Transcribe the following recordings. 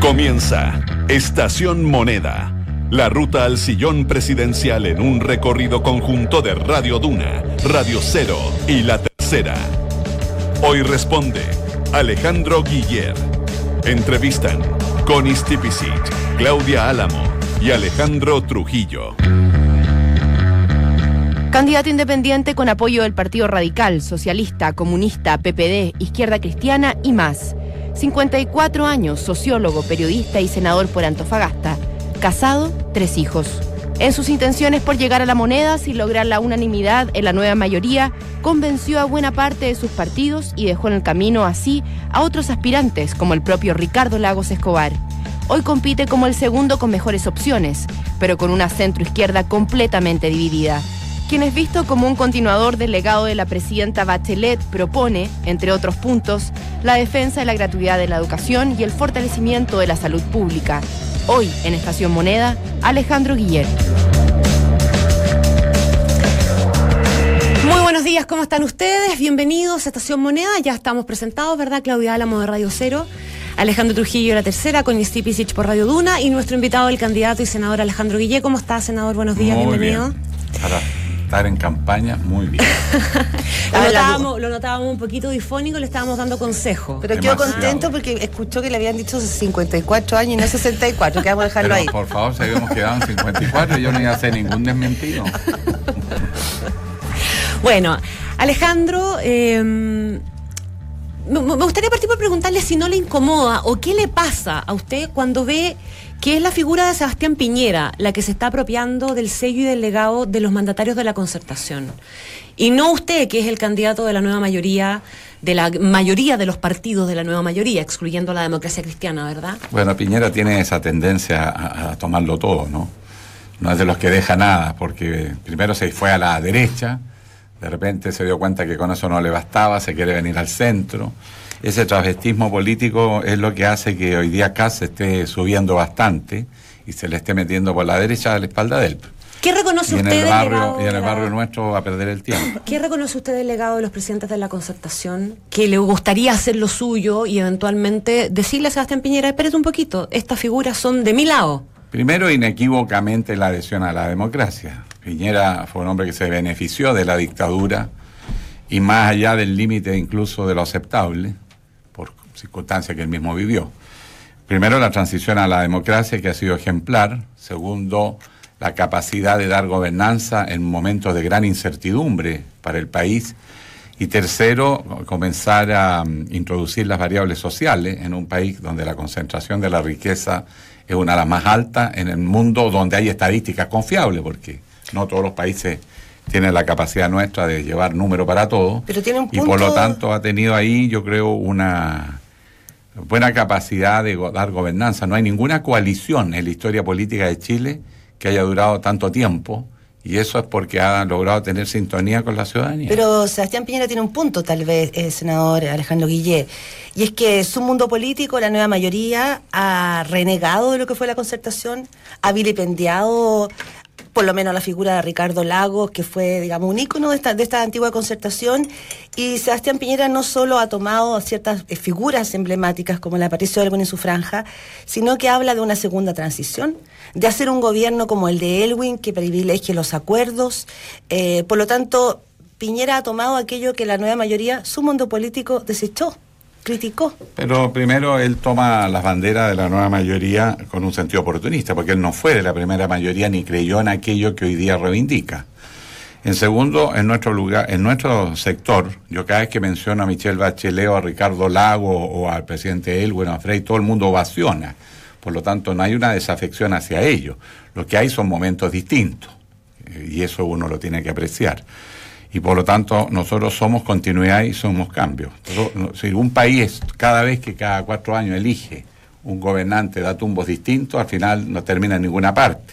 Comienza Estación Moneda, la ruta al sillón presidencial en un recorrido conjunto de Radio Duna, Radio Cero y La Tercera. Hoy responde Alejandro Guiller. Entrevistan Connie Stipicic, Claudia Álamo y Alejandro Trujillo. Candidato independiente con apoyo del Partido Radical, Socialista, Comunista, PPD, Izquierda Cristiana y más. 54 años, sociólogo, periodista y senador por Antofagasta. Casado, tres hijos. En sus intenciones por llegar a la moneda sin lograr la unanimidad en la nueva mayoría, convenció a buena parte de sus partidos y dejó en el camino así a otros aspirantes como el propio Ricardo Lagos Escobar. Hoy compite como el segundo con mejores opciones, pero con una centro izquierda completamente dividida quien es visto como un continuador del legado de la presidenta Bachelet, propone, entre otros puntos, la defensa de la gratuidad de la educación y el fortalecimiento de la salud pública. Hoy, en Estación Moneda, Alejandro Guiller. Muy buenos días, ¿cómo están ustedes? Bienvenidos a Estación Moneda. Ya estamos presentados, ¿verdad? Claudia Álamo de Radio Cero. Alejandro Trujillo, la tercera, con Stipicic por Radio Duna y nuestro invitado, el candidato y senador Alejandro Guillé. ¿Cómo está, senador? Buenos días, bienvenido estar en campaña muy bien. lo, notábamos, un poquito difónico, le estábamos dando consejo. Pero quedó contento porque escuchó que le habían dicho 54 años y no 64, que vamos a dejarlo ahí. Por favor, si habíamos quedado en 54, yo no iba a hacer ningún desmentido. bueno, Alejandro, eh, me gustaría partir por preguntarle si no le incomoda o qué le pasa a usted cuando ve que es la figura de Sebastián Piñera la que se está apropiando del sello y del legado de los mandatarios de la concertación. Y no usted, que es el candidato de la nueva mayoría, de la mayoría de los partidos de la nueva mayoría, excluyendo la democracia cristiana, ¿verdad? Bueno, Piñera tiene esa tendencia a, tomarlo todo, ¿no? No es de los que deja nada, porque primero se fue a la derecha, de repente se dio cuenta que con eso no le bastaba, se quiere venir al centro ese travestismo político es lo que hace que hoy día acá se esté subiendo bastante y se le esté metiendo por la derecha a la espalda de él. ¿Qué reconoce y usted en el barrio, Y en el barrio nuestro va a perder el tiempo. ¿Qué reconoce usted del legado de los presidentes de la concertación? Que le gustaría hacer lo suyo y eventualmente decirle a Sebastián Piñera, espérate un poquito, estas figuras son de mi lado. Primero, inequívocamente la adhesión a la democracia. Piñera fue un hombre que se benefició de la dictadura y más allá del límite incluso de lo aceptable circunstancia que él mismo vivió. Primero, la transición a la democracia, que ha sido ejemplar. Segundo, la capacidad de dar gobernanza en momentos de gran incertidumbre para el país. Y tercero, comenzar a mm, introducir las variables sociales en un país donde la concentración de la riqueza es una de las más altas en el mundo donde hay estadísticas confiables, porque no todos los países tienen la capacidad nuestra de llevar número para todo. Pero tiene un punto... Y por lo tanto ha tenido ahí, yo creo, una buena capacidad de dar gobernanza. No hay ninguna coalición en la historia política de Chile que haya durado tanto tiempo. Y eso es porque ha logrado tener sintonía con la ciudadanía. Pero Sebastián Piñera tiene un punto, tal vez, el senador Alejandro Guillé, y es que su mundo político, la nueva mayoría, ha renegado de lo que fue la concertación, ha vilipendiado por lo menos la figura de Ricardo Lagos, que fue, digamos, un ícono de esta, de esta antigua concertación, y Sebastián Piñera no solo ha tomado ciertas eh, figuras emblemáticas como la Patricio Elwin en su franja, sino que habla de una segunda transición, de hacer un gobierno como el de Elwin, que privilegie los acuerdos. Eh, por lo tanto, Piñera ha tomado aquello que la nueva mayoría, su mundo político, desechó Pero primero él toma las banderas de la nueva mayoría con un sentido oportunista, porque él no fue de la primera mayoría ni creyó en aquello que hoy día reivindica. En segundo, en nuestro lugar, en nuestro sector, yo cada vez que menciono a Michelle Bachelet o a Ricardo Lago o al presidente Elwin o a Frey, todo el mundo ovaciona. Por lo tanto, no hay una desafección hacia ellos. Lo que hay son momentos distintos. Y eso uno lo tiene que apreciar y por lo tanto nosotros somos continuidad y somos cambio. Si un país cada vez que cada cuatro años elige un gobernante da tumbos distintos, al final no termina en ninguna parte.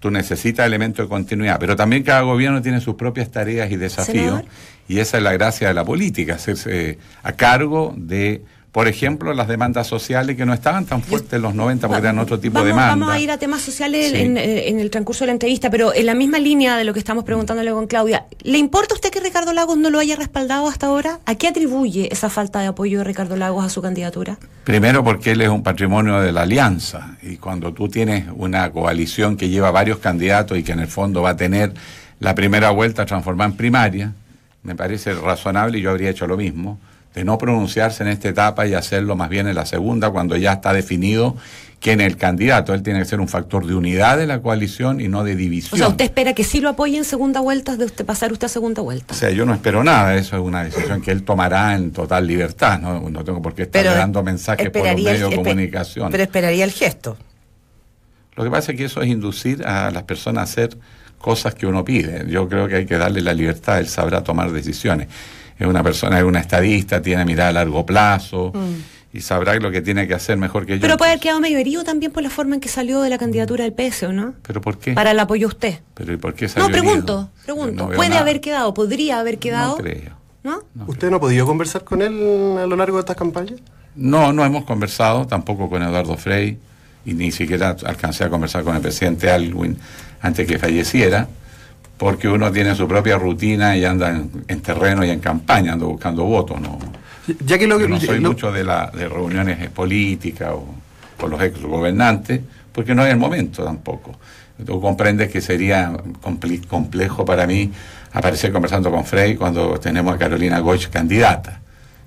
Tú necesitas elementos de continuidad, pero también cada gobierno tiene sus propias tareas y desafíos y esa es la gracia de la política, hacerse a cargo de por ejemplo, las demandas sociales que no estaban tan fuertes en los 90 porque eran otro tipo vamos, de demandas. Vamos a ir a temas sociales Sí. en, eh, en el transcurso de la entrevista, pero en la misma línea de lo que estamos preguntándole con Claudia, ¿le importa a usted que Ricardo Lagos no lo haya respaldado hasta ahora? ¿A qué atribuye esa falta de apoyo de Ricardo Lagos a su candidatura? Primero porque él es un patrimonio de la alianza y cuando tú tienes una coalición que lleva varios candidatos y que en el fondo va a tener la primera vuelta transformada en primaria, me parece razonable y yo habría hecho lo mismo, de no pronunciarse en esta etapa y hacerlo más bien en la segunda cuando ya está definido quién es el candidato. Él tiene que ser un factor de unidad de la coalición y no de O división. sea, ¿usted espera que sí lo apoye en segunda vuelta, de usted pasar usted a segunda vuelta? O sea, yo no espero nada, eso es una decisión que él tomará en total libertad, no, no tengo por qué estar Pero dando mensajes por los medios de comunicación. Pero esperaría el gesto. Lo que pasa es que eso es inducir a las personas a hacer cosas que uno pide. Yo creo que hay que darle la libertad, él sabrá tomar decisiones. Es una persona, es una estadista, tiene mirada a largo plazo y sabrá lo que tiene que hacer mejor que yo. Mm. Pero puede haber quedado medio herido también por la forma en que salió de la candidatura del PS, ¿o no? ¿Pero por qué? Para el apoyo a usted. ¿Pero y por qué salió No, pregunto, herido? pregunto. No ¿Puede nada. haber quedado? ¿Podría haber quedado? No creo. ¿No? ¿Usted no ha podido conversar con él a lo largo de estas campañas? No, no hemos conversado tampoco con Eduardo Frey y ni siquiera alcancé a conversar con el presidente Alwin antes que falleciera, porque uno tiene su propia rutina y anda en, en terreno y en campaña, anda buscando votos. No, Ya que lo Yo no soy lo- mucho de, la, de reuniones eh, políticas o con los ex gobernantes, porque no es el momento tampoco. Tú comprendes que sería complejo para mí aparecer conversando con Frey cuando tenemos a Carolina Goich candidata.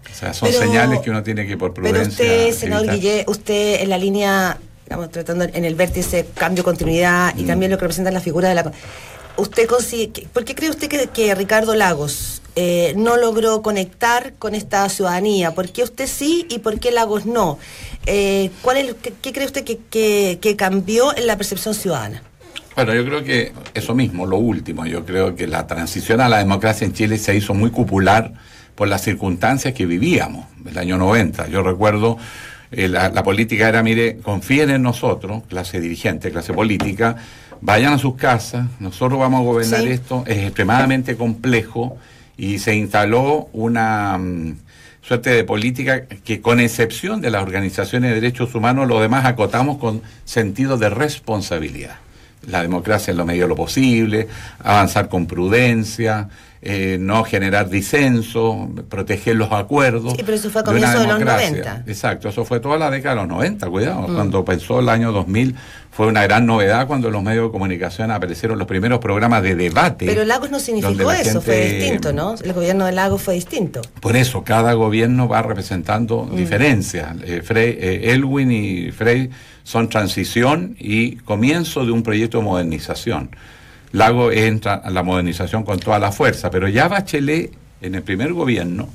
O sea, son Pero- señales que uno tiene que por Pero prudencia usted, senador. Guillé, usted en la línea, digamos, tratando en el vértice cambio, continuidad Mm. y también lo que representa la figura de la... Usted consi- que- ¿Por qué cree usted que, que Ricardo Lagos eh, no logró conectar con esta ciudadanía? ¿Por qué usted sí y por qué Lagos no? Eh, ¿cuál es, qué, qué cree usted que, que- que cambió en la percepción ciudadana? Bueno, yo creo que eso mismo, lo último, yo creo que la transición a la democracia en Chile se hizo muy popular por las circunstancias que vivíamos el año 90. Yo recuerdo, eh, la, la política era, mire, confíen en nosotros, clase dirigente, clase política, vayan a sus casas, nosotros vamos a gobernar Sí. esto, es extremadamente complejo y se instaló una mm, suerte de política que con excepción de las organizaciones de derechos humanos, lo demás acotamos con sentido de responsabilidad la democracia en lo medio de lo posible, avanzar con prudencia, eh, no generar disenso, proteger los acuerdos. Sí, pero eso fue a comienzos de los democracia. 90. Exacto, eso fue toda la década de los 90, cuidado. Mm. Cuando pensó el año 2000 fue una gran novedad cuando en los medios de comunicación aparecieron los primeros programas de debate. Pero Lagos no significó eso, fue distinto, ¿no? El gobierno de Lagos fue distinto. Por eso, cada gobierno va representando Mm. diferencias. Eh, Frey- eh, Elwin y Frey son transición y comienzo de un proyecto de modernización. Lago entra a la modernización con toda la fuerza, pero ya Bachelet, en el primer gobierno,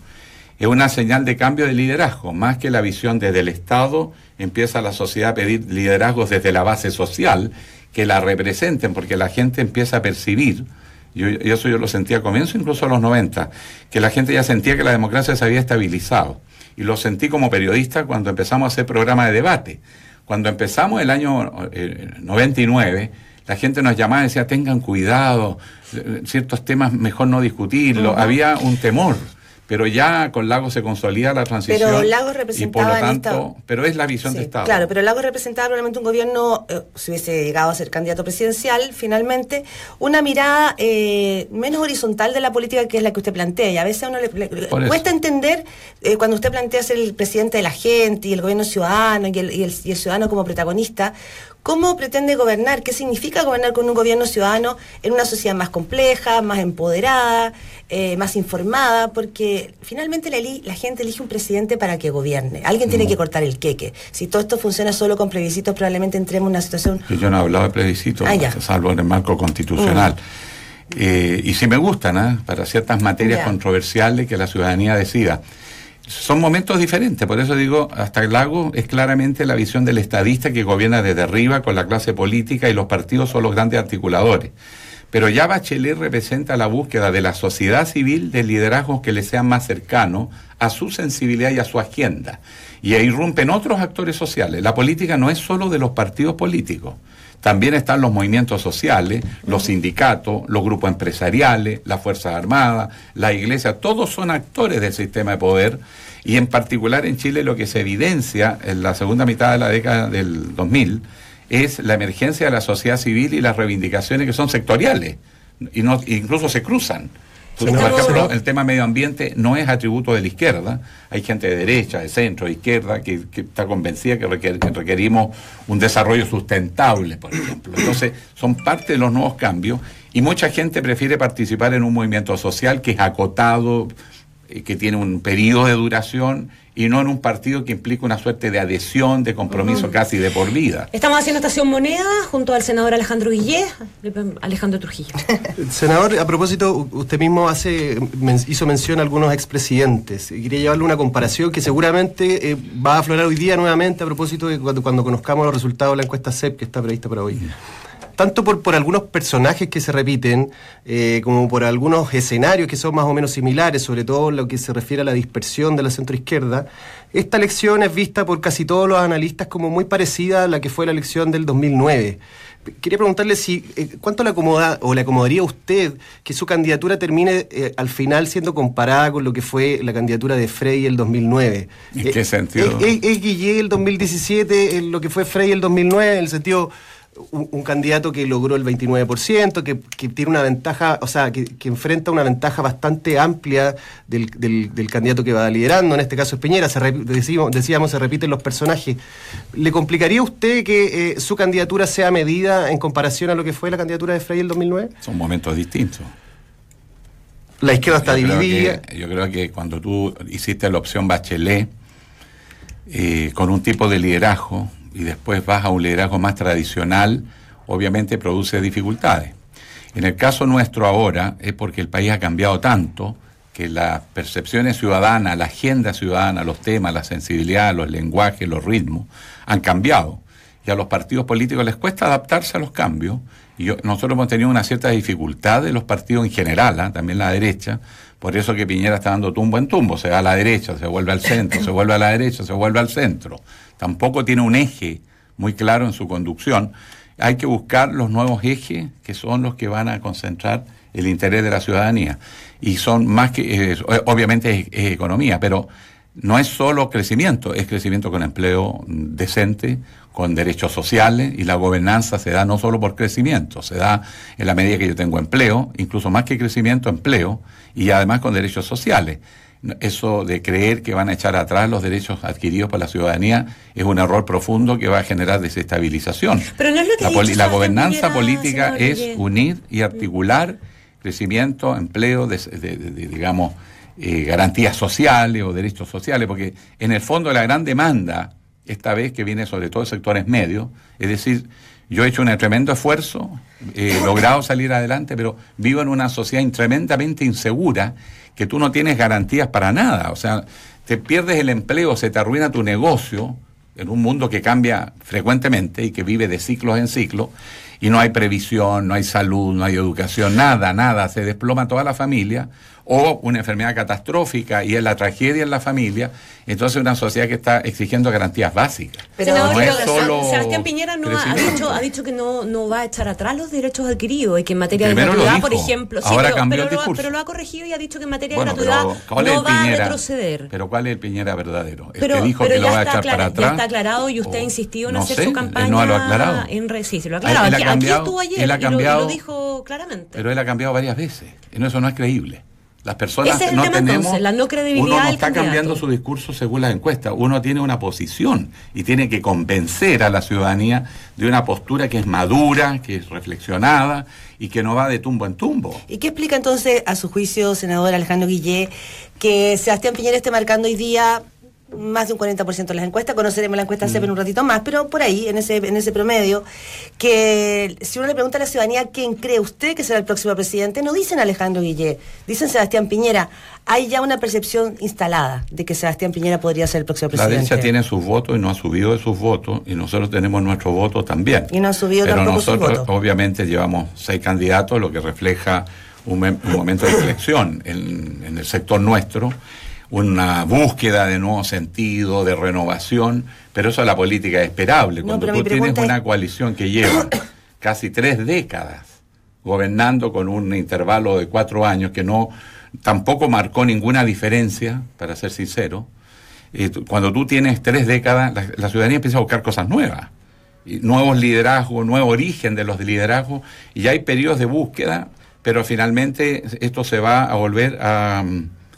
es una señal de cambio de liderazgo, más que la visión desde el Estado, empieza la sociedad a pedir liderazgos desde la base social, que la representen, porque la gente empieza a percibir, yo, y eso yo lo sentía a comienzo, incluso a los 90, que la gente ya sentía que la democracia se había estabilizado. Y lo sentí como periodista cuando empezamos a hacer programas de debate. Cuando empezamos el año eh, 99, la gente nos llamaba y decía, tengan cuidado, ciertos temas mejor no discutirlos. Había un temor. Pero ya con Lagos se consolida la transición. Pero Lagos y por representaba lo tanto, esta- pero es la visión Sí, de Estado. Claro, pero Lagos representaba probablemente un gobierno, eh, si hubiese llegado a ser candidato presidencial, finalmente, una mirada eh, menos horizontal de la política que es la que usted plantea. Y a veces a uno le, cuesta entender eh, cuando usted plantea ser el presidente de la gente y el gobierno ciudadano y el, y el- y el ciudadano como protagonista, ¿cómo pretende gobernar? ¿Qué significa gobernar con un gobierno ciudadano en una sociedad más compleja, más empoderada, eh, más informada? Porque finalmente la, la gente elige un presidente para que gobierne. Alguien tiene que cortar el queque. Si todo esto funciona solo con plebiscitos, probablemente entremos en una situación yo no he hablado de plebiscito, Ah, salvo en el marco constitucional. Eh, y si me gustan, ¿ah? para ciertas materias Ya. controversiales que la ciudadanía decida. Son momentos diferentes, por eso digo, hasta el lago es claramente la visión del estadista que gobierna desde arriba con la clase política y los partidos son los grandes articuladores. Pero ya Bachelet representa la búsqueda de la sociedad civil de liderazgos que le sean más cercanos a su sensibilidad y a su agenda. Y ahí irrumpen otros actores sociales. La política no es solo de los partidos políticos. También están los movimientos sociales, los sindicatos, los grupos empresariales, las Fuerzas Armadas, la Iglesia, todos son actores del sistema de poder. Y en particular en Chile lo que se evidencia en la segunda mitad de la década del 2000 es la emergencia de la sociedad civil y las reivindicaciones que son sectoriales. Y no, incluso se cruzan. Por ejemplo, el tema medio ambiente no es atributo de la izquierda. Hay gente de derecha, de centro, de izquierda que, que está convencida que, requer- que requerimos un desarrollo sustentable, por ejemplo. Entonces, son parte de los nuevos cambios y mucha gente prefiere participar en un movimiento social que es acotado, eh, que tiene un periodo de duración y no en un partido que implica una suerte de adhesión, de compromiso casi de por vida. Estamos haciendo Estación Moneda junto al senador Alejandro Guillé, Alejandro Trujillo. Senador, a propósito, usted mismo hace hizo mención a algunos expresidentes. Quería llevarle una comparación que seguramente eh, va a aflorar hoy día nuevamente a propósito de cuando, cuando conozcamos los resultados de la encuesta CEP que está prevista para hoy. Tanto por, por algunos personajes que se repiten, eh, como por algunos escenarios que son más o menos similares, sobre todo en lo que se refiere a la dispersión de la centroizquierda, esta elección es vista por casi todos los analistas como muy parecida a la que fue la elección del 2009. Quería preguntarle si eh, cuánto le acomoda o le acomodaría a usted que su candidatura termine eh, al final siendo comparada con lo que fue la candidatura de Frey el 2009. ¿En qué sentido? ¿Es, es- es Guillé el 2017 en lo que fue Frey el 2009 en el sentido un, un candidato que logró el 29%, que, que tiene una ventaja, o sea, que, que enfrenta una ventaja bastante amplia del, del- del candidato que va liderando, en este caso es Piñera, se rep- decíamos, se repiten los personajes. ¿Le complicaría a usted que eh, su candidatura sea medida en comparación a lo que fue la candidatura de Frey el 2009? Son momentos distintos. La izquierda está yo creo dividida. que- yo creo que cuando tú hiciste la opción Bachelet, eh, con un tipo de liderazgo, y después vas a un liderazgo más tradicional, obviamente produce dificultades. En el caso nuestro ahora es porque el país ha cambiado tanto que las percepciones ciudadanas, la agenda ciudadana, los temas, la sensibilidad, los lenguajes, los ritmos, han cambiado. Y a los partidos políticos les cuesta adaptarse a los cambios. Y nosotros hemos tenido una cierta dificultad de los partidos en general, ¿ah? también la derecha. Por eso que Piñera está dando tumbo en tumbo. Se va a la derecha, se vuelve al centro, se vuelve a la derecha, se vuelve al centro. Tampoco tiene un eje muy claro en su conducción. Hay que buscar los nuevos ejes que son los que van a concentrar el interés de la ciudadanía. Y son más que, eh, obviamente es, economía, pero no es solo crecimiento, es crecimiento con empleo decente, con derechos sociales y la gobernanza se da no solo por crecimiento, se da en la medida que yo tengo empleo, incluso más que crecimiento, empleo y además con derechos sociales. Eso de creer que van a echar atrás los derechos adquiridos por la ciudadanía es un error profundo que va a generar desestabilización. Pero no es lo que la, dicho la gobernanza política es unir y articular crecimiento, empleo, des- de, de- de, digamos, eh, garantías sociales o derechos sociales, porque en el fondo la gran demanda, esta vez que viene sobre todo de sectores medios, es decir, yo he hecho un tremendo esfuerzo, he logrado salir adelante, pero vivo en una sociedad tremendamente insegura, que tú no tienes garantías para nada, o sea, te pierdes el empleo, se te arruina tu negocio, en un mundo que cambia frecuentemente y que vive de ciclos en ciclos, y no hay previsión, no hay salud, no hay educación, nada, nada, se desploma toda la familia, o una enfermedad catastrófica y es la tragedia en la familia, entonces una sociedad que está exigiendo garantías básicas. Pero Senador, no es solo Sebastián Piñera no ha, ha dicho, ha dicho que no, no va a echar atrás los derechos adquiridos y que en materia Primero de lo gratuidad, por ejemplo, sí, ahora pero, cambió pero el lo, ha- discurso. pero lo ha corregido y ha dicho que en materia Bueno, de gratuidad pero ¿cuál es no va a retroceder. Pero ¿cuál es el Piñera verdadero? El Pero, que dijo que lo va a está echar para ya atrás. está aclarado y usted o- ha insistido en no hacer sé, su él campaña no lo ha aclarado. en re- sí, se lo ha Él- aclarado. él ha Aquí- cambiado- aquí estuvo ayer él ha y lo- y cambiado- lo, dijo claramente. Pero él ha cambiado varias veces. Y no, eso no es creíble. Las personas Ese es el no tema, tenemos. entonces, la no credibilidad uno no del está candidato. cambiando su discurso según las encuestas. Uno tiene una posición y tiene que convencer a la ciudadanía de una postura que es madura, que es reflexionada y que no va de tumbo en tumbo. ¿Y qué explica entonces, a su juicio, senador Alejandro Guillé, que Sebastián Piñera esté marcando hoy día más de un 40% de las encuestas? Conoceremos la encuesta CEP en un ratito más, pero por ahí, en ese, en ese promedio, que si uno le pregunta a la ciudadanía quién cree usted que será el próximo presidente, no dicen Alejandro Guillé, dicen Sebastián Piñera. Hay ya una percepción instalada de que Sebastián Piñera podría ser el próximo La presidente. derecha tiene sus votos y no ha subido de sus votos y nosotros tenemos nuestros votos también. Y no ha subido Pero tampoco sus nosotros votos. obviamente llevamos seis candidatos, lo que refleja un, un momento de inflexión en, en el sector nuestro. Una búsqueda de nuevo sentido, de renovación, pero eso es la política es esperable. No, Cuando mi tú tienes es- una coalición que lleva casi tres décadas gobernando con un intervalo de cuatro años que no tampoco marcó ninguna diferencia, para ser sincero, eh, cuando tú tienes tres décadas, la, la ciudadanía empieza a buscar cosas nuevas, y nuevos liderazgos, nuevo origen de los liderazgos, y hay periodos de búsqueda, pero finalmente esto se va a volver a,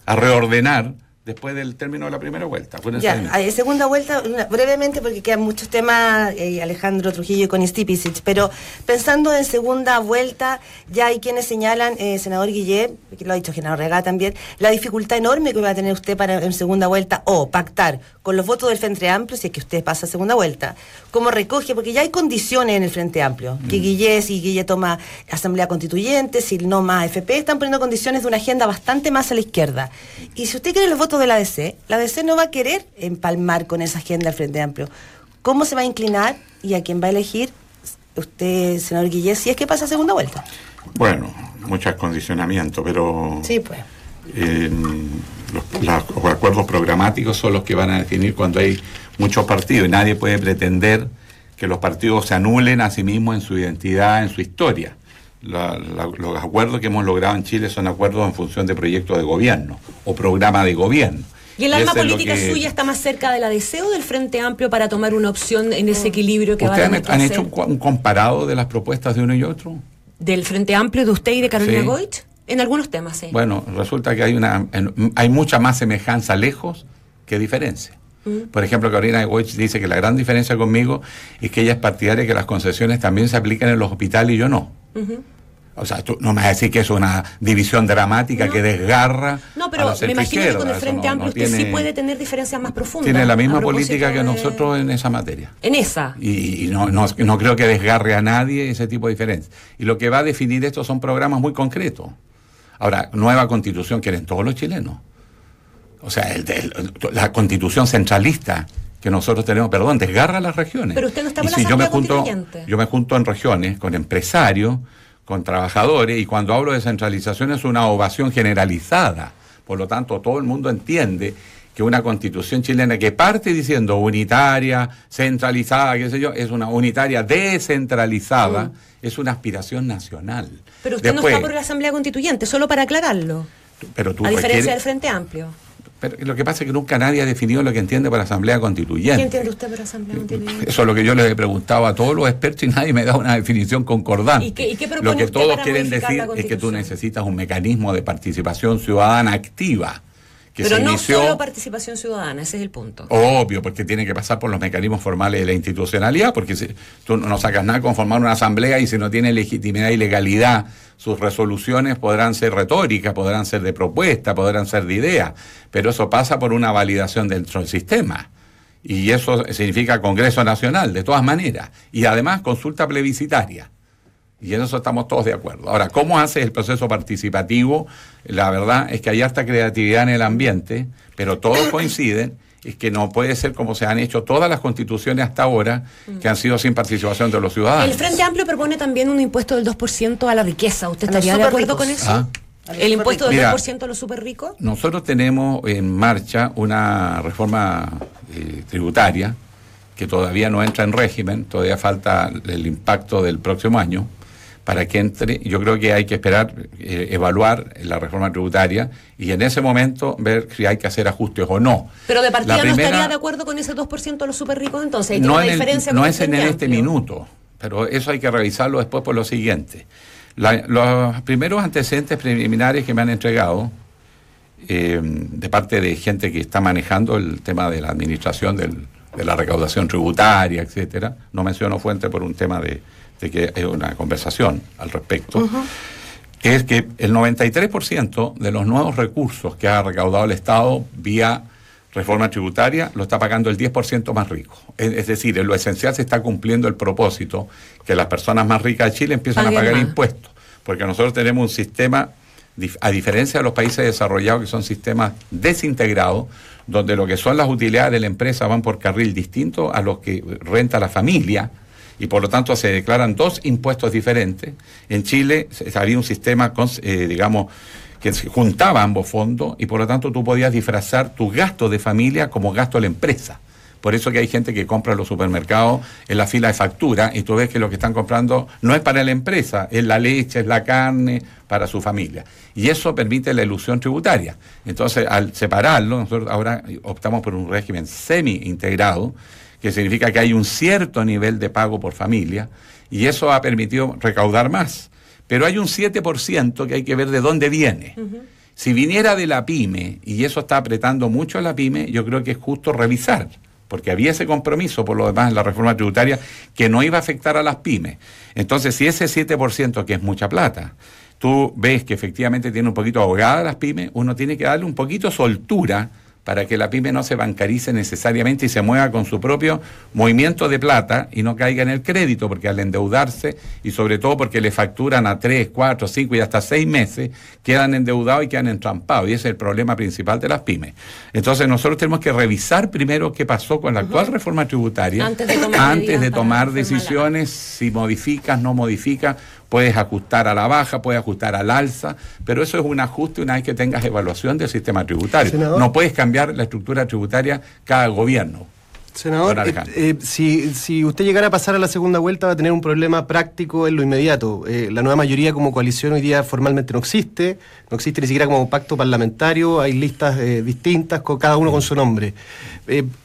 a reordenar después del término de la primera vuelta. Ya, hay segunda vuelta, una- brevemente, porque quedan muchos temas, eh, Alejandro Trujillo y Connie Stipicic, pero pensando en segunda vuelta, ya hay quienes señalan, eh, senador Guillet, que lo ha dicho Genaro Regá también, la dificultad enorme que va a tener usted para en segunda vuelta o pactar con los votos del Frente Amplio, si es que usted pasa a segunda vuelta, cómo recoge, porque ya hay condiciones en el Frente Amplio, que Guillet, si Guillet toma Asamblea Constituyente, si no más AFP, están poniendo condiciones de una agenda bastante más a la izquierda. Y si usted quiere los votos de la DC, la DC no va a querer empalmar con esa agenda del Frente Amplio. ¿Cómo se va a inclinar y a quién va a elegir usted, senador Guillet, si es que pasa a segunda vuelta? Bueno, muchos condicionamientos, pero Sí, pues. eh, los, los acuerdos programáticos son los que van a definir cuando hay muchos partidos y nadie puede pretender que los partidos se anulen a sí mismos en su identidad, en su historia. La- la- los acuerdos que hemos logrado en Chile son acuerdos en función de proyectos de gobierno o programa de gobierno. ¿Y el alma política que- suya está más cerca de la deseo del Frente Amplio para tomar una opción en ese equilibrio que va a ¿Ustedes tener han, que han hacer? hecho un, comparado de las propuestas de uno y otro? ¿Del Frente Amplio de usted y de Carolina Sí. Goich? En algunos temas, sí. Bueno, resulta que hay una hay mucha más semejanza lejos que diferencia. Mm. Por ejemplo, Carolina Goich dice que la gran diferencia conmigo es que ella es partidaria de que las concesiones también se apliquen en los hospitales y yo no. O sea, tú no me vas a decir que es una división dramática que desgarra. No, a pero me imagino que con el Frente no- Amplio no usted sí puede tener diferencias más profundas. Tiene la misma política que de- nosotros en esa materia. En esa. Y, y no, no, no creo que desgarre a nadie ese tipo de diferencias. Y lo que va a definir esto son programas muy concretos. Ahora, nueva constitución quieren todos los chilenos. O sea, el la constitución centralista que nosotros tenemos, perdón, desgarra las regiones. Pero usted no está Y si yo me junto, yo me junto en regiones con empresarios, con trabajadores, y cuando hablo de centralización es una ovación generalizada. Por lo tanto, todo el mundo entiende que una constitución chilena que parte diciendo unitaria, centralizada, qué sé yo, es una unitaria descentralizada, es una aspiración nacional. Mm. Pero usted Después, no está por la Asamblea Constituyente, solo para aclararlo. pero tú a diferencia requieres- del Frente Amplio. Pero lo que pasa es que nunca nadie ha definido lo que entiende por Asamblea Constituyente. ¿Qué entiende usted por Asamblea Constituyente? Eso es lo que yo les he preguntado a todos los expertos y nadie me da una definición concordante. ¿Y qué- y qué lo que todos quieren decir es que tú necesitas un mecanismo de participación ciudadana activa que Pero se no inició solo participación ciudadana, ese es el punto. Obvio, porque tiene que pasar por los mecanismos formales de la institucionalidad, porque si, tú no sacas nada con formar una asamblea y si no tiene legitimidad y legalidad, sus resoluciones podrán ser retóricas, podrán ser de propuesta, podrán ser de idea, pero eso pasa por una validación dentro del sistema. Y eso significa Congreso Nacional, de todas maneras. Y además consulta plebiscitaria. Y en eso estamos todos de acuerdo. Ahora, ¿cómo hace el proceso participativo? La verdad es que hay harta creatividad en el ambiente, pero todos coinciden es que no puede ser como se han hecho todas las constituciones hasta ahora, que han sido sin participación de los ciudadanos. El Frente Amplio propone también un impuesto del 2% a la riqueza. ¿Usted estaría de acuerdo superricos. con eso? Ah. ¿El impuesto del Mira. 2% a los super ricos? Nosotros tenemos en marcha una reforma eh, tributaria que todavía no entra en régimen, todavía falta el impacto del próximo año para que entre. Yo creo que hay que esperar, eh, evaluar la reforma tributaria y en ese momento ver si hay que hacer ajustes o no. Pero de partida no estaría de acuerdo con ese 2% a los super ricos, entonces no en el- diferencia no con es en este minuto, pero eso hay que revisarlo después por lo siguiente. La- los primeros antecedentes preliminares que me han entregado eh, de parte de gente que está manejando el tema de la administración del- de la recaudación tributaria, etcétera, no menciono fuente por un tema de, de que es una conversación al respecto, es que el 93% de los nuevos recursos que ha recaudado el Estado vía reforma tributaria lo está pagando el 10% más rico. Es, decir, en lo esencial se está cumpliendo el propósito que las personas más ricas de Chile empiezan a pagar más. impuestos, porque nosotros tenemos un sistema, a diferencia de los países desarrollados que son sistemas desintegrados, donde lo que son las utilidades de la empresa van por carril distinto a los que renta la familia, y por lo tanto se declaran dos impuestos diferentes. En Chile había un sistema, cons- eh, digamos, que juntaba ambos fondos y por lo tanto tú podías disfrazar tus gastos de familia como gasto de la empresa. Por eso que hay gente que compra en los supermercados en la fila de factura y tú ves que lo que están comprando no es para la empresa, es la leche, es la carne para su familia. Y eso permite la ilusión tributaria. Entonces, al separarlo, nosotros ahora optamos por un régimen semi-integrado, que significa que hay un cierto nivel de pago por familia, y eso ha permitido recaudar más. Pero hay un 7% que hay que ver de dónde viene. Si viniera de la pyme, y eso está apretando mucho a la pyme, yo creo que es justo revisar porque había ese compromiso, por lo demás, en la reforma tributaria, que no iba a afectar a las pymes. Entonces, si ese 7%, que es mucha plata, tú ves que efectivamente tiene un poquito ahogada las pymes, uno tiene que darle un poquito soltura para que la pyme no se bancarice necesariamente y se mueva con su propio movimiento de plata y no caiga en el crédito, porque al endeudarse y sobre todo porque le facturan a tres, cuatro, cinco y hasta seis meses, quedan endeudados y quedan entrampados. Y ese es el problema principal de las pymes. Entonces nosotros tenemos que revisar primero qué pasó con la actual reforma tributaria Antes de tomar antes de tomar decisiones, si modificas, no modificas, puedes ajustar a la baja, puedes ajustar al alza, pero eso es un ajuste una vez que tengas evaluación del sistema tributario. Senador. No puedes cambiar la estructura tributaria cada gobierno. Senador, eh, eh, si, si usted llegara a pasar a la segunda vuelta va a tener un problema práctico en lo inmediato. Eh, la nueva mayoría como coalición hoy día formalmente no existe, no existe ni siquiera como pacto parlamentario, hay listas distintas, con, cada uno con su nombre.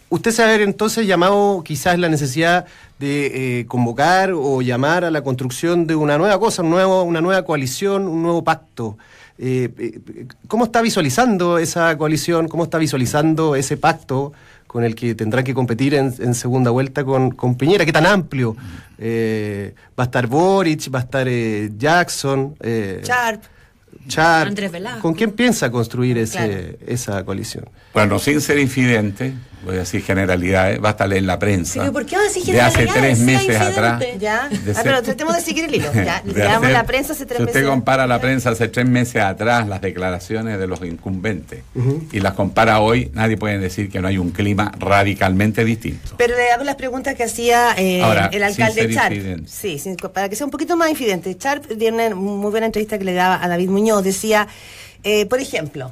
¿Usted se va a ver entonces llamado quizás la necesidad de eh, convocar o llamar a la construcción de una nueva cosa, un nuevo, una nueva coalición, un nuevo pacto? Eh, eh, ¿Cómo está visualizando esa coalición? ¿Cómo está visualizando ese pacto con el que tendrá que competir en, en segunda vuelta con, con Piñera? ¿Qué tan amplio? Eh, ¿Va a estar Boric? ¿Va a estar eh, Jackson? Eh, Sharp. Char? Andrés Velasco. ¿Con quién piensa construir ese, Claro. esa coalición? Bueno, sin ser infidente, voy a decir generalidades, basta leer la prensa. Pero ¿por qué va a decir de hace generalidades? tres meses atrás. Ya. de Ah, pero tratemos de seguir el hilo. Ya, hacer- la prensa hace tres si usted meses. compara la prensa hace tres meses atrás, las declaraciones de los incumbentes, y las compara hoy, nadie puede decir que no hay un clima radicalmente distinto. Pero le hago las preguntas que hacía eh, Ahora, el alcalde Charp. infidente. Sí, sin- para que sea un poquito más infidente. Charp dio una muy buena entrevista que le daba a David Muñoz. Decía, eh, por ejemplo,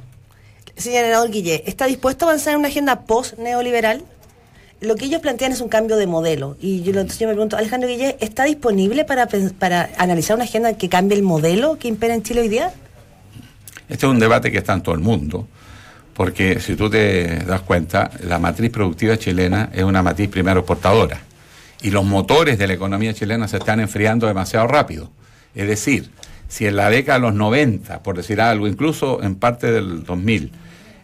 señor senador Guillé, ¿está dispuesto a avanzar en una agenda post-neoliberal? Lo que ellos plantean es un cambio de modelo. Y yo, entonces yo me pregunto, Alejandro Guillé, ¿está disponible para, para analizar una agenda que cambie el modelo que impera en Chile hoy día? Este es un debate que está en todo el mundo, porque si tú te das cuenta, la matriz productiva chilena es una matriz primero exportadora, y los motores de la economía chilena se están enfriando demasiado rápido. Es decir, si en la década de los 90, por decir algo, incluso en parte del 2000,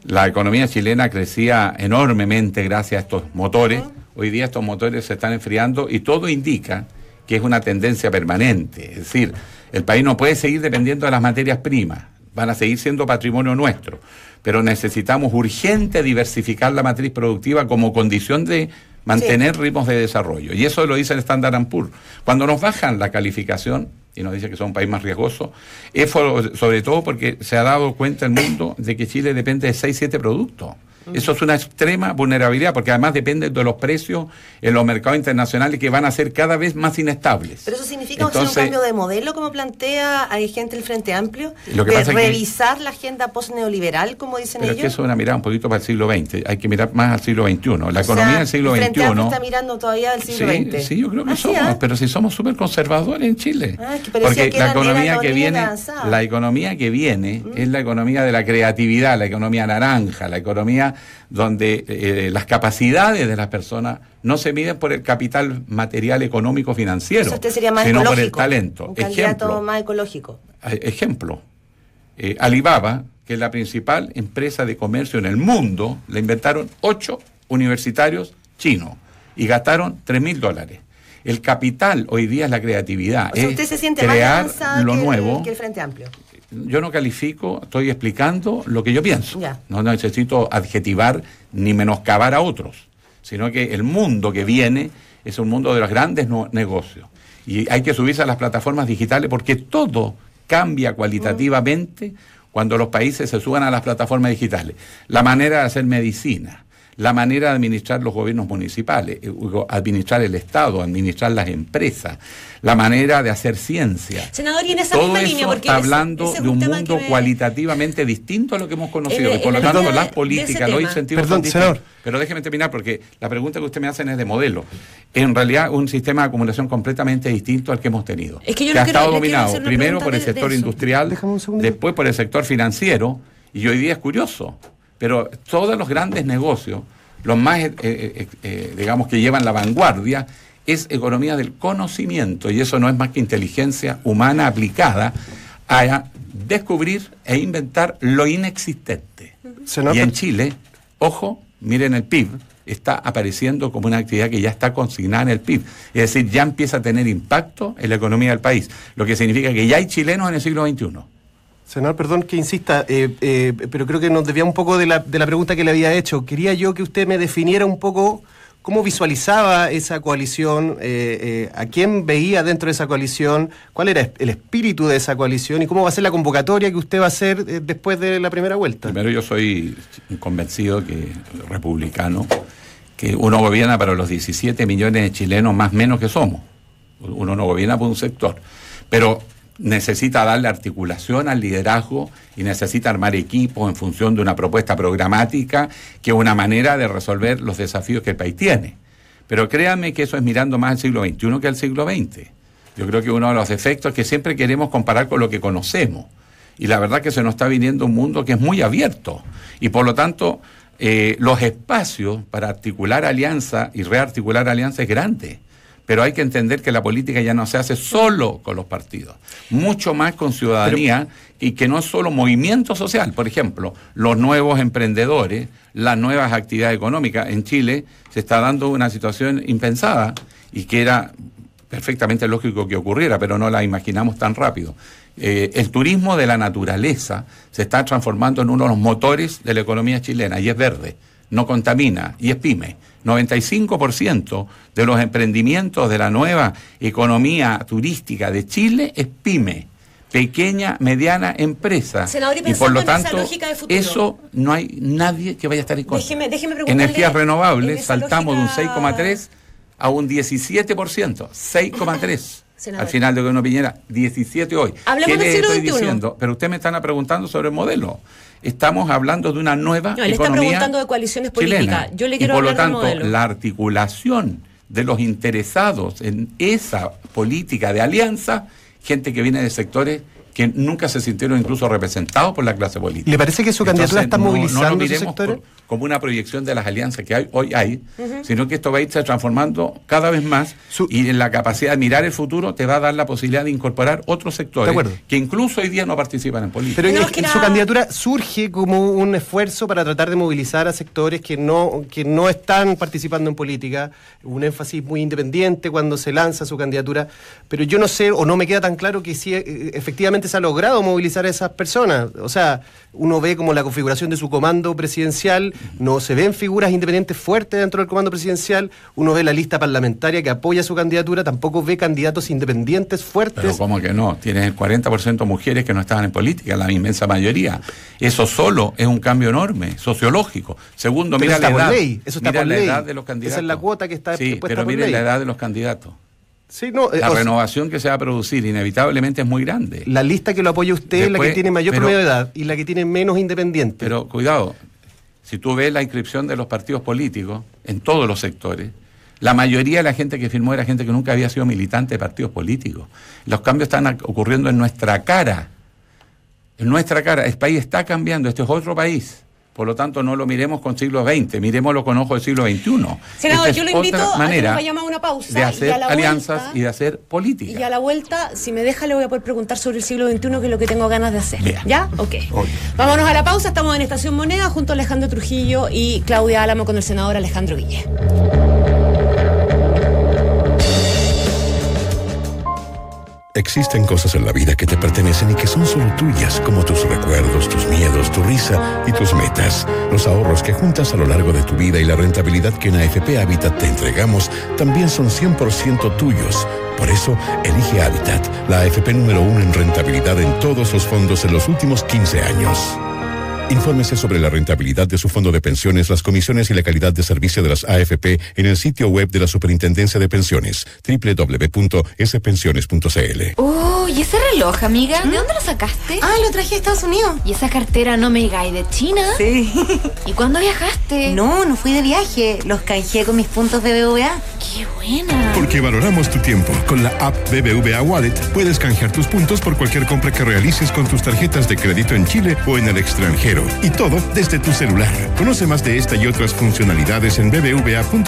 la economía chilena crecía enormemente gracias a estos motores, hoy día estos motores se están enfriando y todo indica que es una tendencia permanente. Es decir, el país no puede seguir dependiendo de las materias primas, van a seguir siendo patrimonio nuestro, pero necesitamos urgente diversificar la matriz productiva como condición de mantener ritmos de desarrollo. Y eso lo dice el Standard Poor's. Cuando nos bajan la calificación y nos dice que son un país más riesgoso, es sobre todo porque se ha dado cuenta el mundo de que Chile depende de 6, 7 productos. Eso es una extrema vulnerabilidad, porque además depende de los precios en los mercados internacionales que van a ser cada vez más inestables. Pero eso significa Entonces, un cambio de modelo, como plantea hay gente del Frente Amplio, Lo que de es que- revisar la agenda post-neoliberal, como dicen Pero es ellos. que eso es una mirada un poquito para el siglo XX. Hay que mirar más al siglo XXI. La O sea, economía del siglo el Frente Amplio XXI. está mirando todavía al siglo Sí, XX. sí, yo creo que Ah, sí, somos, ah. pero si somos súper conservadores en Chile. Ah, es que Porque que la economía que viene, la economía que viene es la economía de la creatividad, la economía naranja, la economía donde eh, las capacidades de las personas no se miden por el capital material económico financiero, Eso usted sería más sino por el ecológico. talento. Un candidato Ejemplo, más ecológico. eh, ejemplo, eh, Alibaba, que es la principal empresa de comercio en el mundo, la inventaron ocho universitarios chinos y gastaron tres mil dólares. El capital hoy día es la creatividad, O sea, es usted se siente más crear avanzado lo que, el- nuevo. que el Frente Amplio. Yo no califico, estoy explicando lo que yo pienso. No necesito adjetivar ni menoscabar a otros, sino que el mundo que viene es un mundo de los grandes no- negocios. Y hay que subirse a las plataformas digitales porque todo cambia cualitativamente cuando los países se suban a las plataformas digitales. La manera de hacer medicina, la manera de administrar los gobiernos municipales, eh, administrar el Estado, administrar las empresas, la manera de hacer ciencia. Senador, y en esa Todo misma eso línea, porque está ese- hablando ese es de un mundo me- cualitativamente distinto a lo que hemos conocido. En- y por en lo la tanto, las políticas, los incentivos Perdón, senador. Pero déjeme terminar, porque la pregunta que usted me hacen es de modelo. En realidad, un sistema de acumulación completamente distinto al que hemos tenido. Es que yo que ha quiero- estado dominado primero por el de- de sector industrial, después por el sector financiero, y hoy día es curioso. Pero todos los grandes negocios, los más, eh, eh, eh, digamos, que llevan la vanguardia, es economía del conocimiento, y eso no es más que inteligencia humana aplicada a descubrir e inventar lo inexistente. Y en Chile, ojo, miren el PIB, está apareciendo como una actividad que ya está consignada en el PIB. Es decir, ya empieza a tener impacto en la economía del país, lo que significa que ya hay chilenos en el siglo XXI. Senador, perdón que insista, eh, eh, pero creo que nos desvía un poco de la, de la pregunta que le había hecho. Quería yo que usted me definiera un poco cómo visualizaba esa coalición, eh, a quién veía dentro de esa coalición, cuál era el espíritu de esa coalición y cómo va a ser la convocatoria que usted va a hacer después de la primera vuelta. Primero yo soy convencido que republicano, que uno gobierna para los 17 millones de chilenos más menos que somos. Uno no gobierna por un sector. Pero necesita darle articulación al liderazgo y necesita armar equipos en función de una propuesta programática que es una manera de resolver los desafíos que el país tiene. Pero créanme que eso es mirando más al siglo XXI que al siglo XX. Yo creo que uno de los efectos es que siempre queremos comparar con lo que conocemos. Y la verdad que se nos está viniendo un mundo que es muy abierto. Y por lo tanto, eh, los espacios para articular alianza y rearticular alianza es grande. Pero hay que entender que la política ya no se hace solo con los partidos, mucho más con ciudadanía y que no es solo movimiento social. Por ejemplo, los nuevos emprendedores, las nuevas actividades económicas. En Chile se está dando una situación impensada y que era perfectamente lógico que ocurriera, pero no la imaginamos tan rápido. Eh, el turismo de la naturaleza se está transformando en uno de los motores de la economía chilena y es verde, no contamina y es pyme. 95% de los emprendimientos de la nueva economía turística de Chile es pyme, pequeña, mediana empresa. Senador, y por lo tanto, eso no hay nadie que vaya a estar en contra. Déjeme- déjeme Energías en renovables, saltamos de un lógica- 6,3 a un 17%, 6,3. Senador. Al final de gobierno Piñera, 17 hoy. Hablemos ¿Qué del le siglo estoy XXI? diciendo? Pero usted me están preguntando sobre el modelo. Estamos hablando de una nueva No, él está preguntando de coaliciones chilena. políticas. Yo le quiero y por lo tanto, modelo. la articulación de los interesados en esa política de alianza, gente que viene de sectores que nunca se sintieron incluso representados por la clase política. ¿Le parece que su candidatura está no- movilizando no miremos sectores? por- como una proyección de las alianzas que hay, hoy hay, sino que esto va a irse transformando cada vez más Su- y en la capacidad de mirar el futuro te va a dar la posibilidad de incorporar otros sectores que incluso hoy día no participan en política. Pero No, en- es que en era- su candidatura surge como un esfuerzo para tratar de movilizar a sectores que no, que no están participando en política, un énfasis muy independiente cuando se lanza su candidatura, pero yo no sé o no me queda tan claro que si eh, se ha logrado movilizar a esas personas. O sea, uno ve como la configuración de su comando presidencial, no se ven figuras independientes fuertes dentro del comando presidencial, uno ve la lista parlamentaria que apoya su candidatura, tampoco ve candidatos independientes fuertes. Pero como que no, tienes el 40% mujeres que no estaban en política, la inmensa mayoría. Eso solo es un cambio enorme, sociológico. Segundo, Pero mira la edad. ley, eso está mira por la ley. edad de los Esa candidatos. es la cuota que está Sí, puesta pero ley. la edad de los candidatos. Sí, no, eh, La o sea, renovación que se va a producir inevitablemente es muy grande. La lista que lo apoya usted es la que tiene mayor pero- promedio de edad y la que tiene menos independiente. Pero cuidado, si tú ves la inscripción de los partidos políticos en todos los sectores, la mayoría de la gente que firmó era gente que nunca había sido militante de partidos políticos. Los cambios están ocurriendo en nuestra cara. En nuestra cara. El país está cambiando. Este es otro país. Por lo tanto, no lo miremos con siglo XX, miremoslo con ojos del siglo XXI. Senador, yo lo invito a que nos vayamos a una pausa de y hacer a la alianzas vuelta- y de hacer política. Y a la vuelta, si me deja, le voy a poder preguntar sobre el siglo XXI, que es lo que tengo ganas de hacer. Bien. ¿Ya? Ok. Vámonos a la pausa. Estamos en Estación Moneda junto a Alejandro Trujillo y Claudia Álamo con el senador Alejandro Guille. Existen cosas en la vida que te pertenecen y que son solo tuyas, como tus recuerdos, tus miedos, tu risa y tus metas. Los ahorros que juntas a lo largo de tu vida y la rentabilidad que en AFP Habitat te entregamos también son 100% tuyos. Por eso, elige Habitat, la AFP número uno en rentabilidad en todos los fondos en los últimos 15 años. Infórmese sobre la rentabilidad de su fondo de pensiones, las comisiones y la calidad de servicio de las AFP en el sitio web de la Superintendencia de Pensiones, www.spensiones.cl. Oh, ¿y ese reloj, amiga? ¿De dónde lo sacaste? Ah, lo traje a Estados Unidos. ¿Y esa cartera no me digáis de China? Sí. ¿Y cuándo viajaste? No, no fui de viaje. Los canjeé con mis puntos de BBVA. ¡Qué buena! Porque valoramos tu tiempo. Con la app BBVA Wallet puedes canjear tus puntos por cualquier compra que realices con tus tarjetas de crédito en Chile o en el extranjero. Y todo desde tu celular. Conoce más de esta y otras funcionalidades en bbva.cl.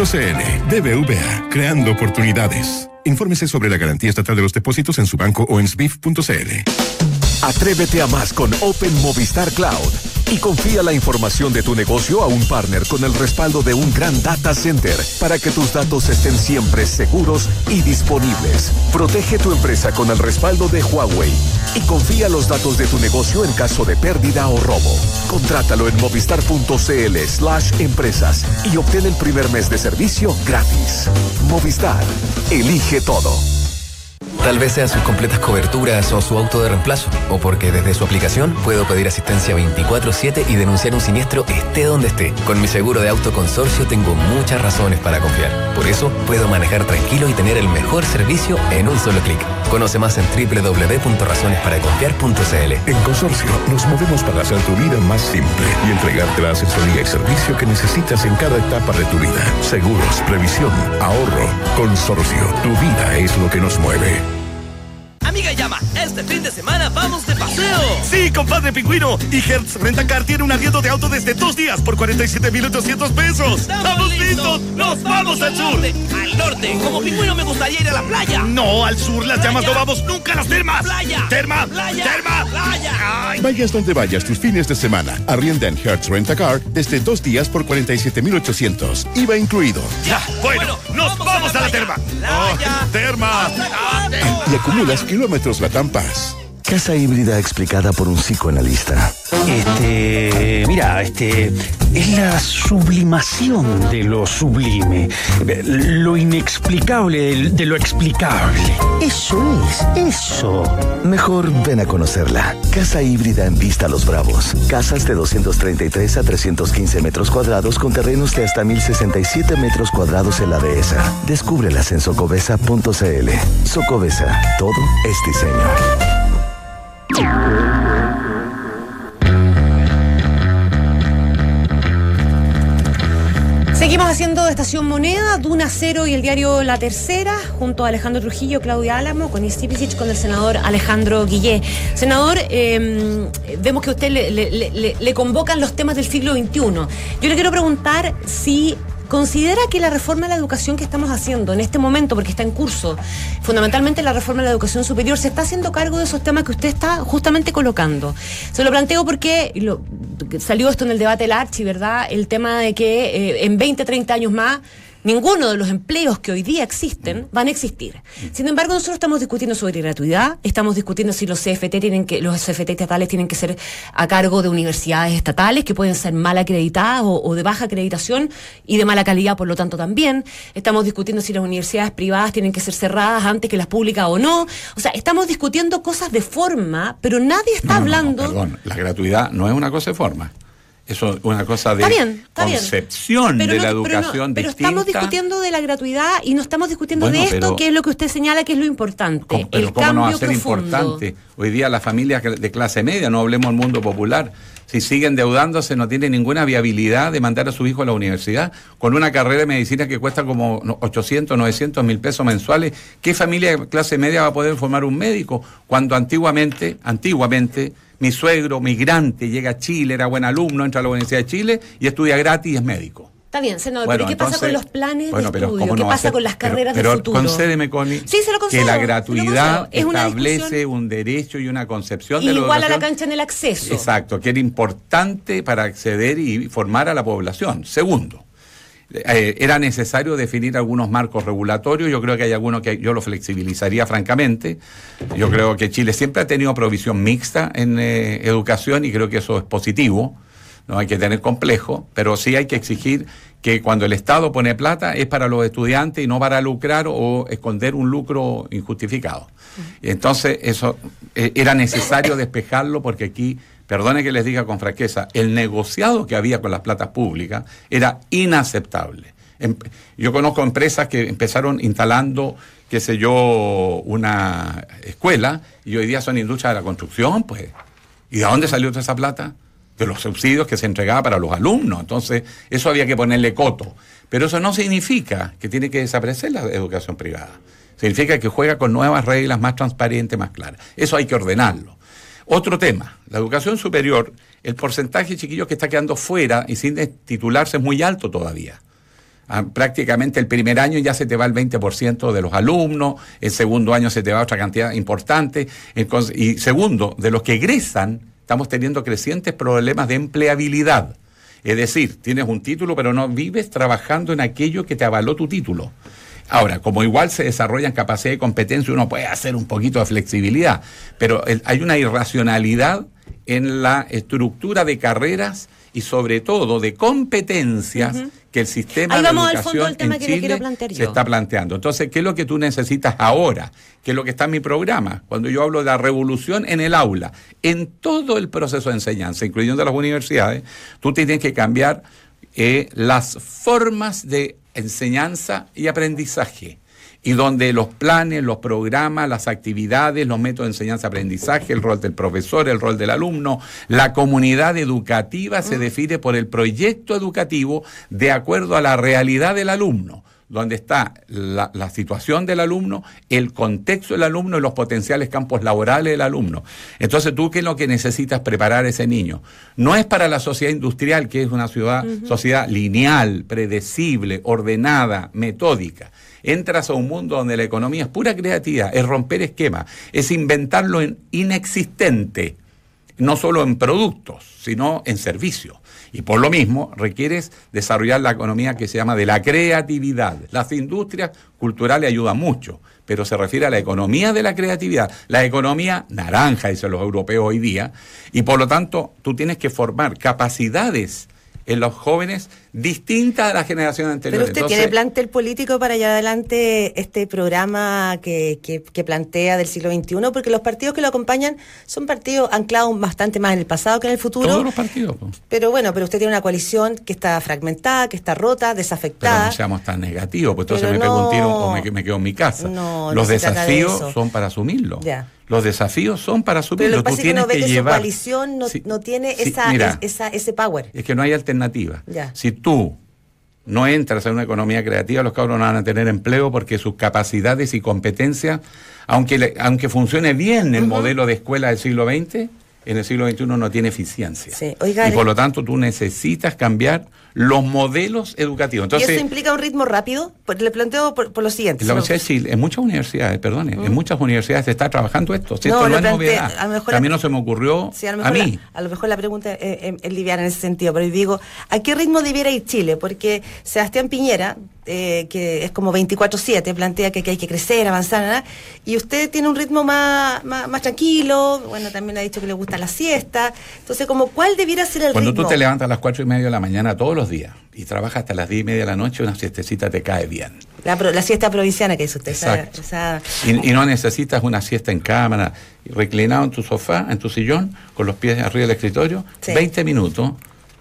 BBVA, creando oportunidades. Infórmese sobre la garantía estatal de los depósitos en su banco o en sbif.cl. Atrévete a más con Open Movistar Cloud y confía la información de tu negocio a un partner con el respaldo de un gran data center para que tus datos estén siempre seguros y disponibles. Protege tu empresa con el respaldo de Huawei y confía los datos de tu negocio en caso de pérdida o robo. Contrátalo en movistar.cl slash empresas y obtén el primer mes de servicio gratis. Movistar, elige todo. Tal vez sea sus completas coberturas o su auto de reemplazo, o porque desde su aplicación puedo pedir asistencia 24/7 y denunciar un siniestro esté donde esté. Con mi seguro de auto consorcio tengo muchas razones para confiar. Por eso puedo manejar tranquilo y tener el mejor servicio en un solo clic. Conoce más en www.razonesπaraconfiar.cl. En Consorcio nos movemos para hacer tu vida más simple y entregarte la asesoría y servicio que necesitas en cada etapa de tu vida. Seguros, previsión, ahorro. Consorcio, tu vida es lo que nos mueve. Amiga llama, este fin de semana vamos de paseo. Sí, compadre pingüino. Y Hertz Rentacar tiene un arriendo de auto desde dos días por 47,800 pesos. ¡Estamos listos! ¡Nos vamos al sur! Al norte, como pingüino me gustaría ir a la playa. No, al sur las llamas no vamos nunca a las termas. Playa. Terma. Playa. Terma. Playa. Ay. Vayas donde vayas tus fines de semana. Arrienda en Hertz Rentacar desde dos días por 47,800. IVA incluido. Ya, bueno, nos vamos, a la, terma. Playa. Oh, terma. Y acumulas kilómetros Latam Paz. Casa híbrida explicada por un psicoanalista. Este, mira, este, es la sublimación de lo sublime, lo inexplicable de, lo explicable. Eso es, eso. Mejor ven a conocerla. Casa híbrida en Vista Los Bravos. Casas de 233 a 315 metros cuadrados con terrenos de hasta 1067 metros cuadrados en la dehesa. Descúbrelas en socobesa.cl. Socobesa, todo es diseño. Seguimos haciendo Estación Moneda, Duna Cero y el diario La Tercera, junto a Alejandro Trujillo, Claudia Álamo, con Istipicic, con el senador Alejandro Guillé. Senador, eh, vemos que a usted le convocan los temas del siglo XXI. Yo le quiero preguntar si considera que la reforma de la educación que estamos haciendo en este momento, porque está en curso, fundamentalmente la reforma de la educación superior, se está haciendo cargo de esos temas que usted está justamente colocando. Se lo planteo porque salió esto en el debate del Archi, ¿verdad? El tema de que eh, en 20, 30 años más ninguno de los empleos que hoy día existen van a existir. Sin embargo, nosotros estamos discutiendo sobre gratuidad, estamos discutiendo si los CFT tienen que, los CFT estatales tienen que ser a cargo de universidades estatales que pueden ser mal acreditadas o, o de baja acreditación y de mala calidad, por lo tanto, también. Estamos discutiendo si las universidades privadas tienen que ser cerradas antes que las públicas o no. O sea, estamos discutiendo cosas de forma, pero nadie está No, no, no, hablando. perdón, la gratuidad no es una cosa de forma. Eso es una cosa de Está bien, está bien. concepción Pero de no- la pero no- educación pero distinta. estamos discutiendo de la gratuidad y no estamos discutiendo Bueno, de esto, pero- que es lo que usted señala que es lo importante. ¿Cómo- pero el ¿cómo cambio no va a ser profundo. importante? Hoy día las familias de clase media, no hablemos del mundo popular, si siguen endeudándose no tienen ninguna viabilidad de mandar a su hijo a la universidad con una carrera de medicina que cuesta como no, 800, 900 mil pesos mensuales. ¿Qué familia de clase media va a poder formar un médico cuando antiguamente, antiguamente, mi suegro migrante llega a Chile, era buen alumno, entra a la Universidad de Chile y estudia gratis y es médico? Está bien, senador, Bueno, pero ¿qué pasa con los planes bueno, de pero estudio? ¿cómo ¿Qué no pasa ser? con las Pero- carreras pero de futuro? concédeme, Connie, Sí, se lo concedo, que la se lo gratuidad. Es establece un derecho y una concepción de la igual a la cancha en el acceso. Exacto, que era importante para acceder y formar a la población. Segundo, eh, era necesario definir algunos marcos regulatorios. Yo creo que hay algunos que yo lo flexibilizaría francamente. Yo creo que Chile siempre ha tenido provisión mixta en eh, educación y creo que eso es positivo. No hay que tener complejo, pero sí hay que exigir que cuando el Estado pone plata es para los estudiantes y no para lucrar o esconder un lucro injustificado. Entonces eso eh, era necesario despejarlo porque aquí perdone que les diga con franqueza, el negociado que había con las platas públicas era inaceptable. Em- Yo conozco empresas que empezaron instalando, qué sé yo, una escuela y hoy día son industrias de la construcción, pues. ¿Y de dónde salió toda esa plata? De los subsidios que se entregaba para los alumnos. Entonces, eso había que ponerle coto. Pero eso no significa que tiene que desaparecer la educación privada. Significa que juega con nuevas reglas más transparentes, más claras. Eso hay que ordenarlo. Otro tema, la educación superior, el porcentaje de chiquillos que está quedando fuera y sin titularse es muy alto todavía. Ah, prácticamente el primer año ya se te va el 20% de los alumnos, el segundo año se te va otra cantidad importante, y segundo, de los que egresan, estamos teniendo crecientes problemas de empleabilidad. Es decir, tienes un título, pero no vives trabajando en aquello que te avaló tu título. Ahora, como igual se desarrollan capacidad y competencia, uno puede hacer un poquito de flexibilidad, pero el- hay una irracionalidad en la estructura de carreras y sobre todo de competencias que el sistema Ahí de al educación fondo del tema en que le quiero Chile se está planteando. Entonces, ¿qué es lo que tú necesitas ahora? ¿Qué es lo que está en mi programa? Cuando yo hablo de la revolución en el aula, en todo el proceso de enseñanza, incluyendo las universidades, tú tienes que cambiar eh, las formas de enseñanza y aprendizaje. Y donde los planes, los programas, las actividades, los métodos de enseñanza-aprendizaje, el rol del profesor, el rol del alumno, la comunidad educativa se define por el proyecto educativo de acuerdo a la realidad del alumno donde está la, la situación del alumno, el contexto del alumno y los potenciales campos laborales del alumno. Entonces, tú qué es lo que necesitas preparar a ese niño. No es para la sociedad industrial, que es una ciudad, sociedad lineal, predecible, ordenada, metódica. Entras a un mundo donde la economía es pura creatividad, es romper esquemas, es inventar lo in- inexistente, no solo en productos, sino en servicios. Y por lo mismo requieres desarrollar la economía que se llama de la creatividad. Las industrias culturales ayudan mucho, pero se refiere a la economía de la creatividad, la economía naranja, dicen los europeos hoy día, y por lo tanto tú tienes que formar capacidades en los jóvenes distintas a la generación anterior. Pero usted Entonces, tiene plantel político para llevar adelante este programa que, que- que plantea del siglo XXI, porque los partidos que lo acompañan son partidos anclados bastante más en el pasado que en el futuro. todos los partidos. pues. Pero bueno, pero usted tiene una coalición que está fragmentada, que está rota, Pero desafectada. no seamos tan negativos, pues entonces Pero me pego un tiro no- o me, me quedo en mi casa. No, Los de desafíos son para asumirlo. Ya. Los desafíos son para Pero asumirlo. lo que Tú pasa es que uno ve que su coalición no, Sí, no tiene sí, esa, mira. es- esa- ese power. Es que no hay alternativa. Ya. Si tú no entras en una economía creativa, los cabros no van a tener empleo porque sus capacidades y competencias, aunque, le- aunque funcione bien el modelo de escuela del siglo XX, en el siglo XXI no tiene eficiencia. Sí. Oiga, y por lo tanto tú necesitas cambiar los modelos educativos. ¿Y Entonces, eso implica un ritmo rápido? Pues le planteo por, por lo siguiente. en la Universidad de Chile, en muchas universidades, perdone, en muchas universidades se está trabajando esto. Si No, esto es novedad. a lo mejor- a mí no se me ocurrió Sí, a, lo a mejor mí. La, a lo mejor la pregunta es, es- es liviana en ese sentido, pero digo, ¿a qué ritmo debiera ir Chile? Porque Sebastián Piñera, eh, que es como 24-7, plantea que, que hay que crecer, avanzar, ¿verdad? y usted tiene un ritmo más, más, más tranquilo, bueno, también ha dicho que le gusta la siesta, entonces, como ¿cuál debiera ser el Cuando ritmo? tú te levantas a las cuatro y media de la mañana todos los días y trabajas hasta las diez y media de la noche, una siestecita te cae bien. la, pro- la siesta provinciana que dice usted. esa- Exacto. esa- Y, y no necesitas una siesta en cámara, reclinado en tu sofá, en tu sillón, con los pies arriba del escritorio, Sí. 20 minutos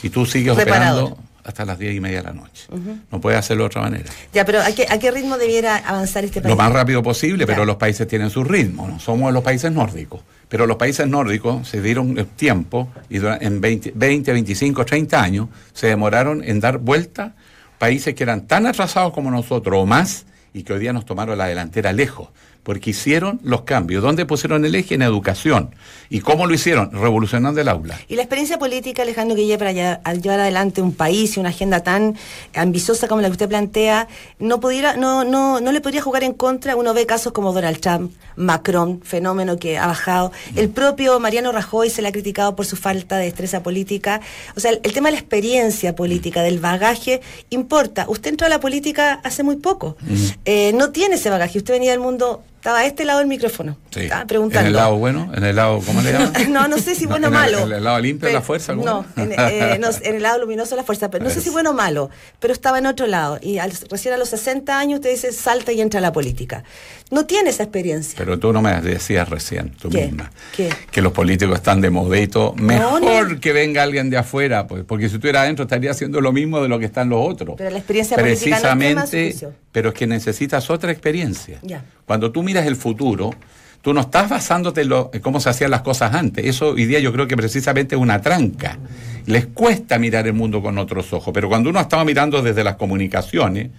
y tú sigues Reparador. operando hasta las diez y media de la noche. No puedes hacerlo de otra manera. Ya, pero ¿a qué, ¿a qué ritmo debiera avanzar este país? Lo más rápido posible, pero Ya. los países tienen su ritmo. ¿no? Somos los países nórdicos. Pero los países nórdicos se dieron el tiempo y en 20, 20, 25, 30 años se demoraron en dar vuelta países que eran tan atrasados como nosotros o más y que hoy día nos tomaron la delantera lejos. Porque hicieron los cambios. ¿Dónde pusieron el eje? En educación. ¿Y cómo lo hicieron? Revolucionando el aula. Y la experiencia política, Alejandro Guille, para llevar adelante un país y una agenda tan ambiciosa como la que usted plantea, no pudiera, no, no, no le podría jugar en contra. Uno ve casos como Donald Trump, Macron, fenómeno que ha bajado. El propio Mariano Rajoy se le ha criticado por su falta de destreza política. O sea, el, el tema de la experiencia política, del bagaje, importa. Usted entró a la política hace muy poco. Eh, no tiene ese bagaje. Usted venía del mundo Estaba a este lado del micrófono. Sí. Estaba preguntando. ¿En el lado bueno? ¿En el lado, cómo le llaman? no, no sé si bueno o ¿En el- malo. ¿En el lado limpio de la Pero- fuerza? ¿cómo? No, en, eh, no, en el lado luminoso la fuerza, pero no sé si bueno o malo, pero estaba en otro lado. Y al- recién a los 60 años usted dice salta y entra a la política. No tiene esa experiencia. Pero tú no me decías recién, tú ¿Qué? misma, ¿Qué? que los políticos están de modito. Mejor no. que venga alguien de afuera, pues, porque si tú eras adentro estaría haciendo lo mismo de lo que están los otros. Pero la experiencia política no es Precisamente, pero es que necesitas otra experiencia. Ya. Cuando tú miras el futuro, tú no estás basándote en, lo- en cómo se hacían las cosas antes. Eso hoy día yo creo que precisamente es una tranca. Les cuesta mirar el mundo con otros ojos, pero cuando uno estaba mirando desde las comunicaciones,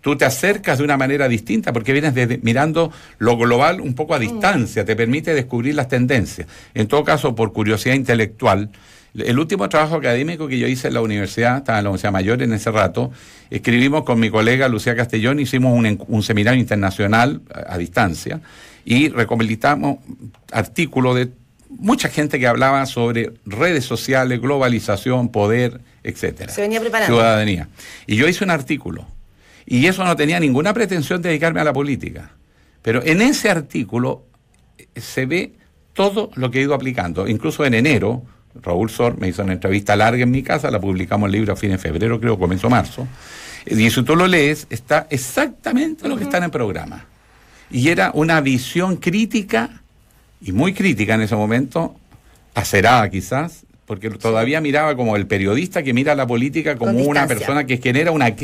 tú te acercas de una manera distinta porque vienes mirando lo global un poco a distancia, te permite descubrir las tendencias. En todo caso, por curiosidad intelectual, el último trabajo académico que yo hice en la universidad, estaba en la Universidad Mayor en ese rato, escribimos con mi colega Lucía Castellón, hicimos un, un seminario internacional a, a distancia y recopilamos artículos de mucha gente que hablaba sobre redes sociales, globalización, poder, etcétera. Se venía preparando. Ciudadanía. Y yo hice un artículo. Y eso no tenía ninguna pretensión de dedicarme a la política. Pero en ese artículo eh, se ve todo lo que he ido aplicando. Incluso en enero, Raúl Sor me hizo una entrevista larga en mi casa, la publicamos el libro a fines de febrero, creo, comenzó marzo. Y si tú lo lees, está exactamente lo que está en el programa. Y era una visión crítica, y muy crítica en ese momento, acerada quizás, porque todavía miraba como el periodista que mira la política como una persona que genera una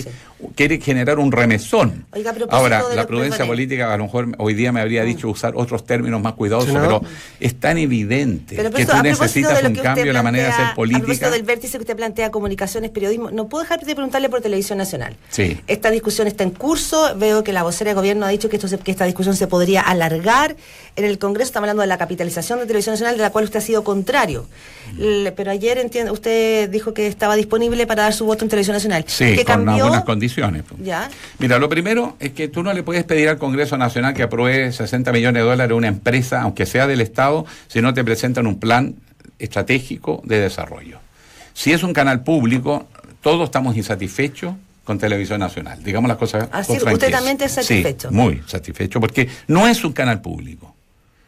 quiere generar un remesón. Oiga, a Ahora, la prudencia política a lo mejor hoy día me habría dicho usar otros términos más cuidadosos, pero es tan evidente Pero que tú a necesitas un cambio en la manera de hacer A propósito política. del vértice que usted plantea, comunicaciones, periodismo, no puedo dejar de preguntarle por Televisión Nacional. Sí. Esta discusión está en curso. Veo que la vocera de gobierno ha dicho que, esto se- que esta discusión se podría alargar. En el Congreso estamos hablando de la capitalización de Televisión Nacional, de la cual usted ha sido contrario. Pero ayer usted dijo que estaba disponible para dar su voto en Televisión Nacional. Sí, ¿Qué con algunas condiciones. Ya. Mira, lo primero es que tú no le puedes pedir al Congreso Nacional que apruebe 60 millones de dólares a una empresa, aunque sea del Estado, si no te presentan un plan estratégico de desarrollo. Si es un canal público, todos estamos insatisfechos con Televisión Nacional. Digamos las cosas Así, con usted también está satisfecho. Sí, muy satisfecho, porque no es un canal público.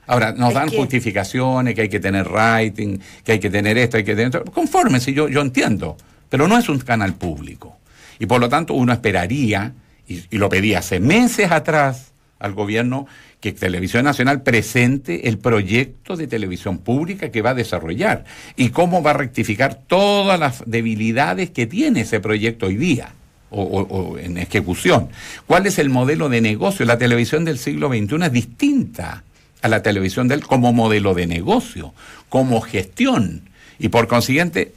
Ahora, nos dan que- justificaciones, que hay que tener rating, que hay que tener esto, hay que tener esto. Confórmense, yo, yo entiendo, pero no es un canal público. Y por lo tanto uno esperaría, y, y lo pedí hace meses atrás al gobierno, que Televisión Nacional presente el proyecto de televisión pública que va a desarrollar y cómo va a rectificar todas las debilidades que tiene ese proyecto hoy día o, o- o en ejecución. ¿Cuál es el modelo de negocio? La televisión del siglo XXI es distinta a la televisión del como modelo de negocio, como gestión y por consiguiente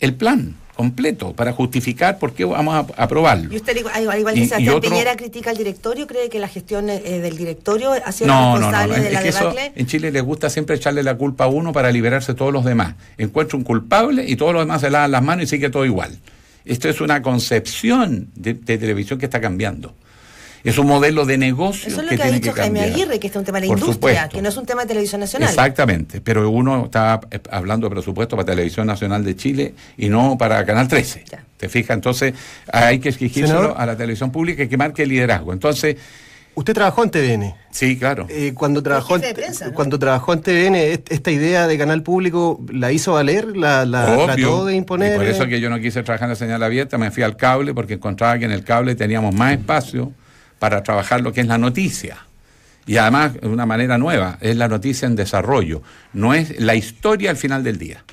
el plan completo para justificar por qué vamos a aprobarlo. Y usted, igual, al igual que Sebastián Piñera, critica al directorio, cree que la gestión eh, del directorio ha sido No, no, no, responsable no. de Es la que eso en Chile les gusta siempre echarle la culpa a uno para liberarse de todos los demás. Encuentra un culpable y todos los demás se lavan las manos y sigue todo igual. Esto es una concepción de, de televisión que está cambiando. Es un modelo de negocio Eso es lo que, que, ha dicho que Jaime. Aguirre, que este es un tema de la Por industria, supuesto. que no es un tema de televisión nacional. Exactamente, pero uno está eh, hablando de presupuesto para Televisión Nacional de Chile y no para Canal 13. ¿Te fijas? Entonces hay que exigírselo a la televisión pública y que marque el liderazgo. Entonces, Usted trabajó en TVN. sí, claro. Eh, cuando trabajó en, prensa, ¿no? cuando trabajó en TVN, est- esta idea de canal público la hizo valer, la, la Obvio. trató de imponer. Y por eso que yo no quise trabajar en la señal abierta, me fui al cable porque encontraba que en el cable teníamos más espacio para trabajar lo que es la noticia. Y además, de una manera nueva, es la noticia en desarrollo. No es la historia al final del día.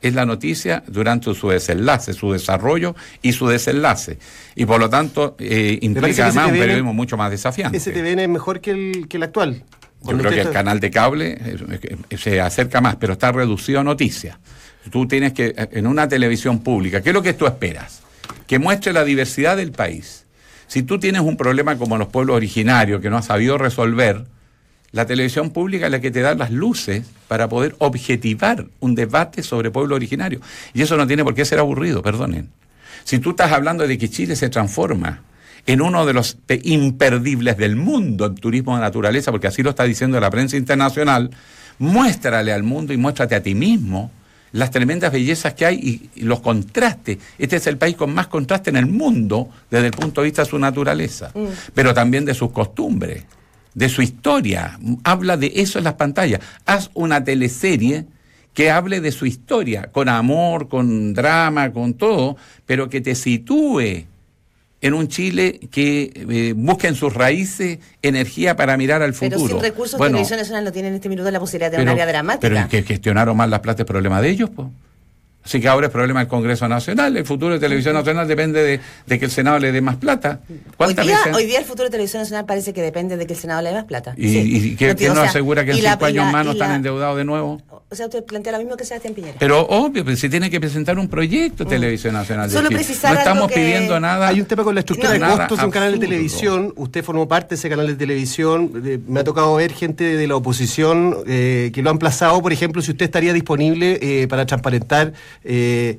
Es la noticia durante su desenlace, su desarrollo y su desenlace. Y por lo tanto, eh, implica además un periodismo mucho más desafiante. Ese TVN es mejor que el, que el actual. Yo creo que el canal de cable eh, se acerca más, pero está reducido a noticias. Tú tienes que, eh, en una televisión pública, ¿qué es lo que tú esperas? Que muestre la diversidad del país. Si tú tienes un problema como los pueblos originarios que no has sabido resolver, la televisión pública es la que te da las luces para poder objetivar un debate sobre pueblo originario. Y eso no tiene por qué ser aburrido, perdonen. Si tú estás hablando de que Chile se transforma en uno de los pe- imperdibles del mundo en turismo de naturaleza, porque así lo está diciendo la prensa internacional, muéstrale al mundo y muéstrate a ti mismo las tremendas bellezas que hay y, y los contrastes. Este es el país con más contraste en el mundo desde el punto de vista de su naturaleza, pero también de sus costumbres. de su historia. Habla de eso en las pantallas. Haz una teleserie que hable de su historia, con amor, con drama, con todo, pero que te sitúe en un Chile que eh, busque en sus raíces energía para mirar al futuro. Pero sin recursos, Bueno, Televisión Nacional no tiene en este minuto la posibilidad de pero, un área dramática. pero el que gestionaron mal las plata es problema de ellos, pues. Así que ahora es problema del Congreso Nacional. El futuro de Televisión Nacional depende de, de que el Senado le dé más plata. Hoy ¿Cuántas día, veces? hoy día el futuro de Televisión Nacional parece que depende de que el Senado le dé más plata. ¿Y, Sí. y qué, No, qué o nos sea, asegura que en la- cinco años la- más no están la- endeudados de nuevo? O sea, usted plantea lo mismo que Sebastián Piñera. Pero obvio, pues, se tiene que presentar un proyecto de Televisión Nacional. Solo precisar no estamos algo que- pidiendo nada. Hay un tema con la estructura de costos de un canal de televisión. Usted formó parte de ese canal de televisión. Eh, me ha tocado ver gente de la oposición eh, que lo han plazado, por ejemplo, si usted estaría disponible eh, para transparentar. Eh,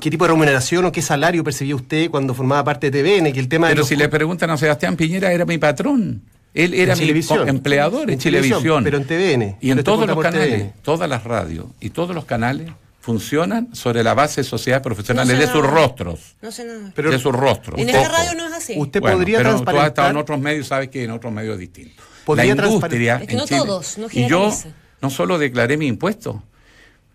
¿Qué tipo de remuneración o qué salario percibía usted cuando formaba parte de TVN? Que el tema de Pero si le preguntan a Sebastián Piñera, era mi patrón. Él era mi empleador en, Chilevisión. pero en TVN. Y en todos los canales, TVN. todas las radios y todos los canales funcionan sobre la base de sociedades profesionales No sé de sus rostros. No sé nada. de sus rostros. en esta radio no es así. Usted Bueno, podría pero tú has estado transparentar. en otros medios, sabes que en otros medios es distinto. La industria Es que no Chile- todos, no y yo no solo declaré mi impuesto.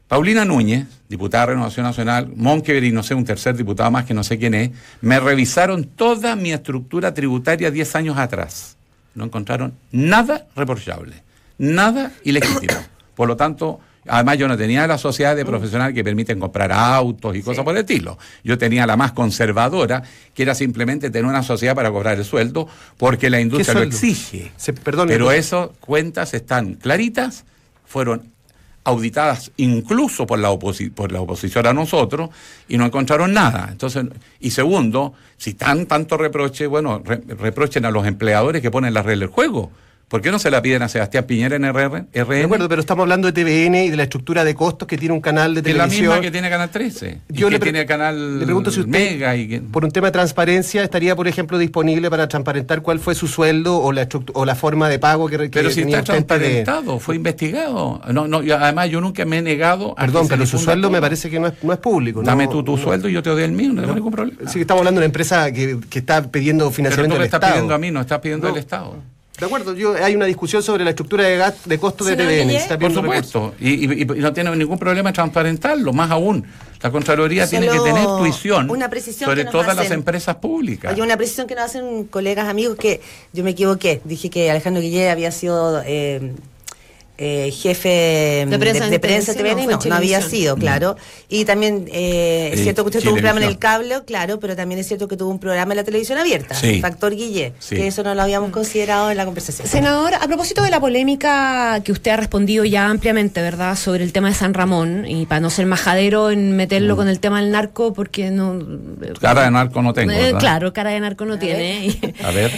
Paulina Núñez, diputada de Renovación Nacional, Monkever y no sé, un tercer diputado más que no sé quién es, me revisaron toda mi estructura tributaria 10 años atrás. No encontraron nada reprochable, nada ilegítimo. Por lo tanto, además yo no tenía la sociedad de profesionales que permiten comprar autos y cosas por el estilo. Yo tenía la más conservadora, que era simplemente tener una sociedad para cobrar el sueldo, porque la industria lo exige. Se- Pero esas cuentas están claritas, fueron auditadas incluso por la, por la oposición a nosotros y no encontraron nada. Entonces, y segundo, si tan tanto reproche, bueno, re- reprochen a los empleadores que ponen la regla del juego. ¿Por qué no se la piden a Sebastián Piñera en RR, De RN? acuerdo, pero estamos hablando de TVN y de la estructura de costos que tiene un canal de Que es la televisión. misma que tiene Canal 13. y Yo que le pre- tiene Canal le pregunto si usted, Mega y que- por un tema de transparencia, estaría, por ejemplo, disponible para transparentar cuál fue su sueldo o la, o la forma de pago que, que Pero si está transparentado, fue investigado. No, no, además yo nunca me he negado a Perdón, que pero su sueldo me parece que no es, no es público. Dame no- tú tu no- sueldo y yo te doy el mío, no tengo ningún problema. Sí, que estamos hablando de una empresa que, que está pidiendo Pero financiamiento tú me del estás Estado. pidiendo a mí, no estás pidiendo No. al Estado. De acuerdo, yo, hay una discusión sobre la estructura de, gas- de costos de TVN. Está Por supuesto. Y, y- y no tiene ningún problema en transparentarlo. Más aún, la Contraloría tiene que tener tuición una precisión sobre que nos todas las empresas públicas. Hay una precisión que nos hacen colegas, amigos, que yo me equivoqué. Dije que Alejandro Guillé había sido eh, eh, jefe De prensa de, en prensa TVN, no, no, había sido, claro. Y también eh, es Eh, cierto que usted tuvo un programa en el cable, claro, pero también es cierto que tuvo un programa en la televisión abierta, Sí. Factor Guillé, Sí. que eso no lo habíamos considerado en la conversación. Senador, a propósito de la polémica que usted ha respondido ya ampliamente, ¿verdad?, sobre el tema de San Ramón, y para no ser majadero en meterlo con el tema del narco, porque no. Cara de narco no tengo. Eh, ¿verdad? claro, cara de narco no tiene. y- A ver.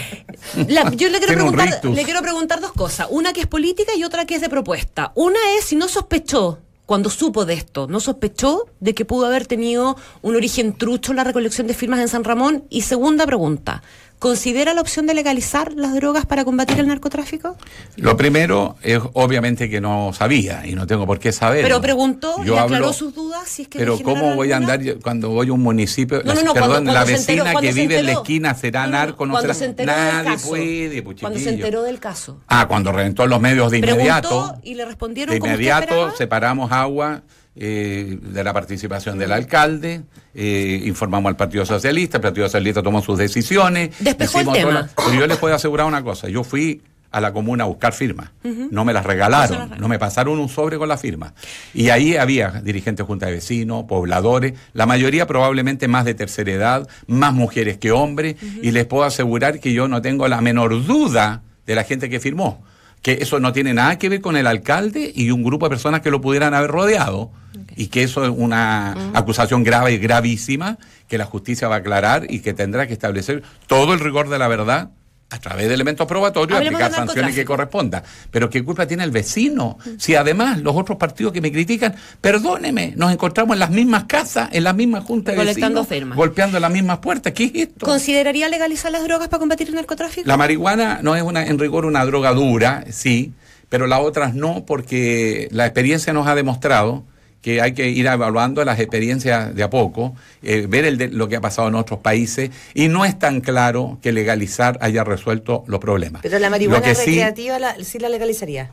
La- yo le quiero, preguntar, le quiero preguntar dos cosas. Una que es política y otra que es de propuesta. Una es si no sospechó, cuando supo de esto, no sospechó de que pudo haber tenido un origen trucho la recolección de firmas en San Ramón. Y segunda pregunta, ¿considera la opción de legalizar las drogas para combatir el narcotráfico? Lo primero es obviamente que no sabía y no tengo por qué saber. Pero preguntó, Yo le aclaró hablo- sus dudas si es que Pero ¿cómo voy a andar cuando voy a un municipio? No, la- no, no, perdón, cuando- la cuando vecina enteró- que vive en la esquina será narco, no será- se Nadie caso. puede, pues, Cuando se enteró del caso. Ah, cuando reventó en los medios de Preguntó inmediato. y le respondieron De inmediato separamos agua eh, de la participación del alcalde, eh, informamos al Partido Socialista, el Partido Socialista tomó sus decisiones. Despejó el tema. las- Pero yo les puedo asegurar una cosa, yo fui a la comuna a buscar firmas, no me las No regalaron, las no me pasaron un sobre con la firma. Y ahí había dirigentes de junta de vecinos, pobladores, la mayoría probablemente más de tercera edad, más mujeres que hombres, y les puedo asegurar que yo no tengo la menor duda de la gente que firmó que eso no tiene nada que ver con el alcalde y un grupo de personas que lo pudieran haber rodeado y que eso es una acusación grave y gravísima que la justicia va a aclarar y que tendrá que establecer todo el rigor de la verdad a través de elementos probatorios Hablemos aplicar sanciones que corresponda. Pero ¿qué culpa tiene el vecino? Si además los otros partidos que me critican, perdóneme, nos encontramos en las mismas casas, en las mismas juntas de vecinos, firmas. golpeando las mismas puertas. ¿Qué es esto? ¿Consideraría legalizar las drogas para combatir el narcotráfico? La marihuana no es una, en rigor una droga dura, sí, pero las otras no, porque la experiencia nos ha demostrado que hay que ir evaluando las experiencias de a poco, eh, ver el de- lo que ha pasado en otros países, y no es tan claro que legalizar haya resuelto los problemas. Pero la marihuana que sí- recreativa la- sí la legalizaría.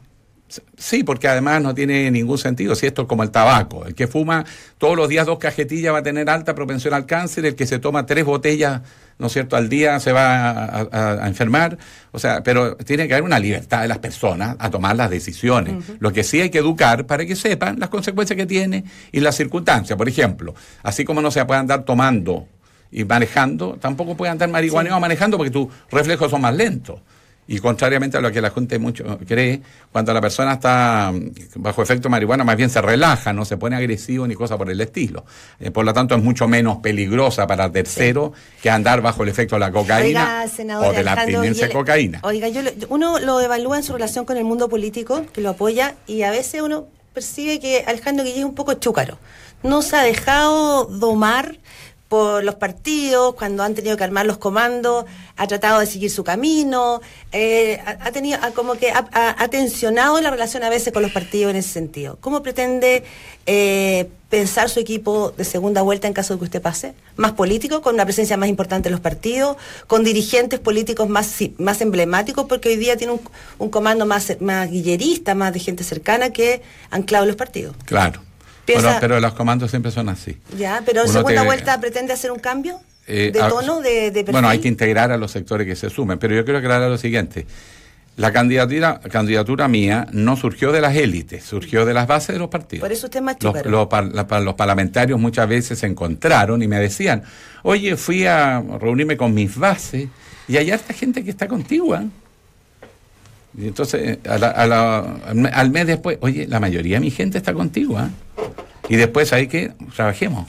Sí, porque además no tiene ningún sentido. Si esto es como el tabaco. El que fuma todos los días dos cajetillas va a tener alta propensión al cáncer. El que se toma tres botellas, ¿no es cierto?, al día se va a, a- a enfermar. O sea, pero tiene que haber una libertad de las personas a tomar las decisiones. Lo que sí hay que educar para que sepan las consecuencias que tiene y las circunstancias. Por ejemplo, así como no se puede andar tomando y manejando, tampoco puede andar marihuaneado manejando porque tus reflejos son más lentos. Y contrariamente a lo que la gente mucho cree, cuando la persona está mm, bajo efecto de marihuana, más bien se relaja, no se pone agresivo ni cosa por el estilo. Eh, por lo tanto, es mucho menos peligrosa para terceros que andar bajo el efecto de la cocaína Oiga, senador o de la abstinencia de cocaína. Oiga, yo uno lo evalúa en su relación con el mundo político, que lo apoya, y a veces uno percibe que Alejandro Guille es un poco chúcaro. No se ha dejado domar por los partidos, cuando han tenido que armar los comandos, ha tratado de seguir su camino, eh, ha, tenido, ha como que ha, tensionado la relación a veces con los partidos en ese sentido. ¿Cómo pretende eh, pensar su equipo de segunda vuelta en caso de que usted pase? ¿Más político, con una presencia más importante en los partidos, con dirigentes políticos más, más emblemáticos, porque hoy día tiene un, un comando más, más guillerista, más de gente cercana que anclado en los partidos? Claro. Pero los comandos siempre son así. ¿Ya? ¿Pero en Uno segunda te- vuelta pretende hacer un cambio? Eh, ¿De ah, tono, de, de perfil? Bueno, hay que integrar a los sectores que se sumen, pero yo quiero aclarar lo siguiente. La candidatura, candidatura mía no surgió de las élites, surgió de las bases de los partidos. Por eso usted es más Los, los los parlamentarios muchas veces se encontraron y me decían, oye, fui a reunirme con mis bases y hay harta gente que está contigo. ¿Ah?". Y entonces, a la- a la- al me- al mes después, oye, la mayoría de mi gente está contigo. ¿ah?". Y después hay que trabajemos.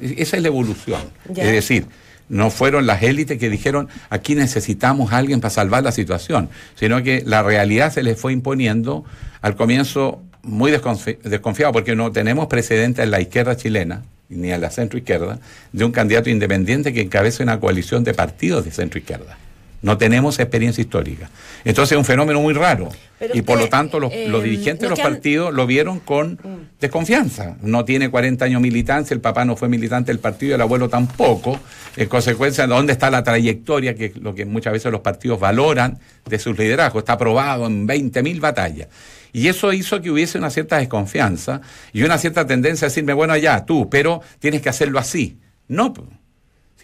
Esa es la evolución. Ya. Es decir, no fueron las élites que dijeron aquí necesitamos a alguien para salvar la situación, sino que la realidad se les fue imponiendo al comienzo muy desconfi- desconfiado, porque no tenemos precedente en la izquierda chilena, ni en la centro izquierda, de un candidato independiente que encabece una coalición de partidos de centro izquierda. No tenemos experiencia histórica. Entonces es un fenómeno muy raro. Pero y por lo tanto los, eh, los dirigentes de los han- partidos lo vieron con desconfianza. No tiene 40 años militancia, el papá no fue militante del partido, el abuelo tampoco. En consecuencia, ¿dónde está la trayectoria? Que es lo que muchas veces los partidos valoran de sus liderazgos. Está aprobado en 20.000 batallas. Y eso hizo que hubiese una cierta desconfianza y una cierta tendencia a decirme, bueno, ya, tú, pero tienes que hacerlo así. No.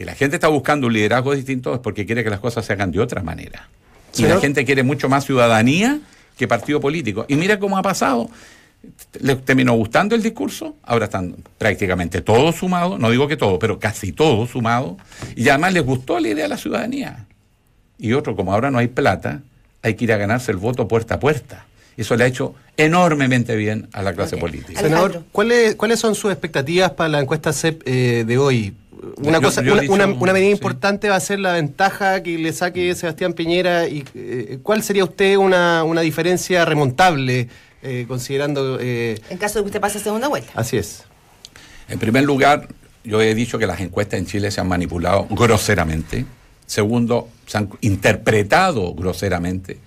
Si la gente está buscando un liderazgo distinto es porque quiere que las cosas se hagan de otra manera. Y la gente quiere mucho más ciudadanía que partido político. Y mira cómo ha pasado. Les terminó gustando el discurso, ahora están prácticamente todos sumados, no digo que todos, pero casi todos sumados, y además les gustó la idea de la ciudadanía. Y otro, como ahora no hay plata, hay que ir a ganarse el voto puerta a puerta. Eso le ha hecho enormemente bien a la clase política. Senador, ¿cuáles, ¿cuáles son sus expectativas para la encuesta CEP eh, de hoy? Una, Yo- cosa, yo una, dicho- una- una medida importante va a ser la ventaja que le saque Sebastián Piñera. y eh, ¿Cuál sería usted una, una diferencia remontable, eh, considerando... eh, En caso de que usted pase a segunda vuelta. así es. En primer lugar, yo he dicho que las encuestas en Chile se han manipulado groseramente. Segundo, se han interpretado groseramente,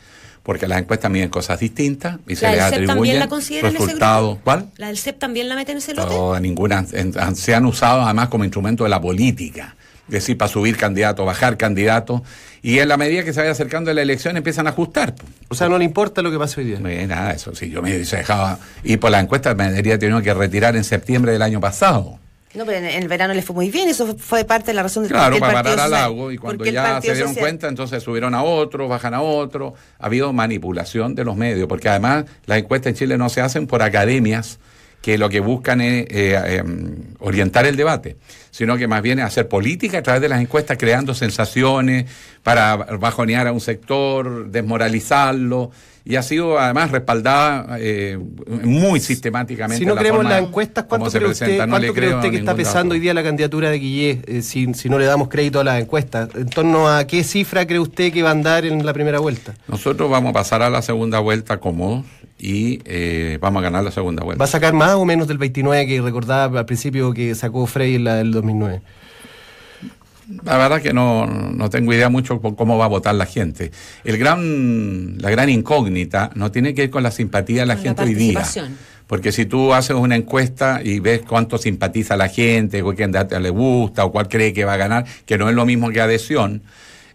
porque las encuestas miden cosas distintas y se ¿La les del CEP también atribuyen la considera en ese resultados. grupo? ¿Cuál? ¿La del CEP también la mete en ese lote? Toda, ninguna. en- se han usado además como instrumento de la política. Es decir, para subir candidatos, bajar candidatos. Y en la medida que se vaya acercando la elección empiezan a ajustar. O sea, no le importa lo que pasa hoy día. nada, eso sí, yo me dejado. Y por la encuesta me habría tenido que retirar en septiembre del año pasado. No, pero en, el verano le fue muy bien, eso fue parte de la razón del Claro, para parar al agua y cuando ya se dieron Social- cuenta, entonces subieron a otro, bajan a otro. Ha habido manipulación de los medios, porque además las encuestas en Chile no se hacen por academias que lo que buscan es eh, eh, orientar el debate, sino que más bien es hacer política a través de las encuestas, creando sensaciones para bajonear a un sector, desmoralizarlo. Y ha sido además respaldada eh, muy sistemáticamente. Si no la creemos las encuestas, ¿cuánto cree usted. No cree creo usted que está dato. pesando hoy día la candidatura de Guillé, eh, si, si no le damos crédito a las encuestas? ¿En torno a qué cifra cree usted que va a andar en la primera vuelta? Nosotros vamos a pasar a la segunda vuelta cómodos y eh, vamos a ganar la segunda vuelta. ¿Va a sacar más o menos del 29 que recordaba al principio que sacó Frey en la del 2009? La verdad que no, no tengo idea mucho por cómo va a votar la gente. El gran, la gran incógnita no tiene que ver con la simpatía de la Con la gente hoy día. Porque si tú haces una encuesta y ves cuánto simpatiza la gente, o quién le gusta, o cuál cree que va a ganar, que no es lo mismo que adhesión,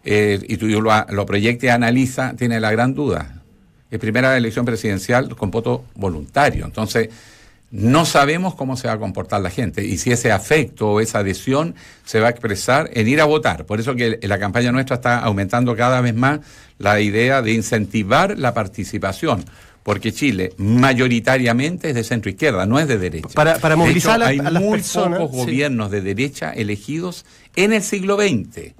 eh, y tú lo, lo proyectas y analizas, tiene la gran duda. Es primera elección presidencial con voto voluntario. Entonces, no sabemos cómo se va a comportar la gente y si ese afecto o esa adhesión se va a expresar en ir a votar. Por eso que la campaña nuestra está aumentando cada vez más la idea de incentivar la participación. Porque Chile mayoritariamente es de centro izquierda, no es de derecha. Para, para De movilizar hecho, a, hay a las muy personas. pocos sí. gobiernos de derecha elegidos en el siglo XX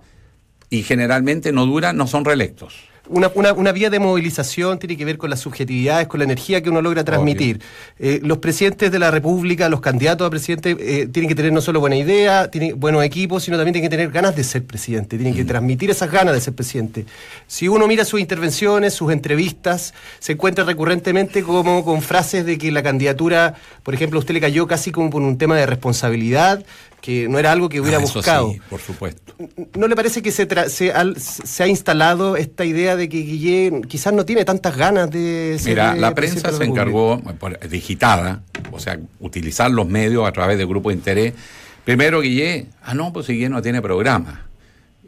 y generalmente no duran, no son reelectos. Una, una, una vía de movilización tiene que ver con las subjetividades, con la energía que uno logra transmitir. Eh, los presidentes de la República, los candidatos a presidente, eh, tienen que tener no solo buena idea, tienen buenos equipos, sino también tienen que tener ganas de ser presidente, tienen que transmitir esas ganas de ser presidente. Si uno mira sus intervenciones, sus entrevistas, se encuentra recurrentemente como con frases de que la candidatura, por ejemplo, a usted le cayó casi como por un tema de responsabilidad, que no era algo que hubiera Ah, eso buscado. sí, por supuesto. ¿No le parece que se, tra- se, al- se ha instalado esta idea de que Guillén quizás no tiene tantas ganas de ser Mira, eh, la prensa se encargó, por- digitada, o sea, utilizar los medios a través de grupos de interés. Primero, Guillé, ah, no, pues Guillé no tiene programa.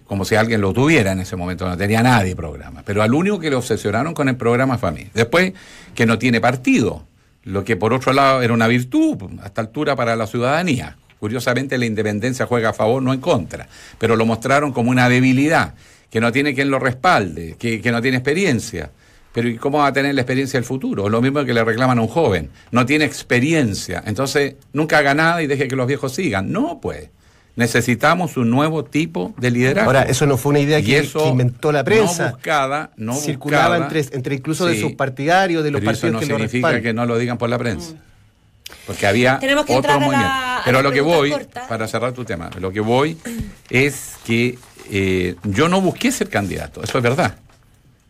Como si alguien lo tuviera en ese momento, no tenía nadie programa. Pero al único que le obsesionaron con el programa fue a mí. Después, que no tiene partido, lo que por otro lado era una virtud a esta altura para la ciudadanía. Curiosamente, la independencia juega a favor, no en contra. Pero lo mostraron como una debilidad, que no tiene quien lo respalde, que, que no tiene experiencia. Pero ¿y cómo va a tener la experiencia del futuro? Lo mismo que le reclaman a un joven. No tiene experiencia. Entonces, nunca haga nada y deje que los viejos sigan. No, pues. Necesitamos un nuevo tipo de liderazgo. Ahora, eso no fue una idea que, eso que inventó la prensa. No buscada, no Circulaba buscada. entre, entre incluso de sus partidarios, de los Pero eso partidos no que lo significa que no lo digan por la prensa. Porque había Tenemos que otro a la- movimiento. a Pero las lo que voy, para cerrar tu tema, lo que voy es que eh, yo no busqué ser candidato, eso es verdad.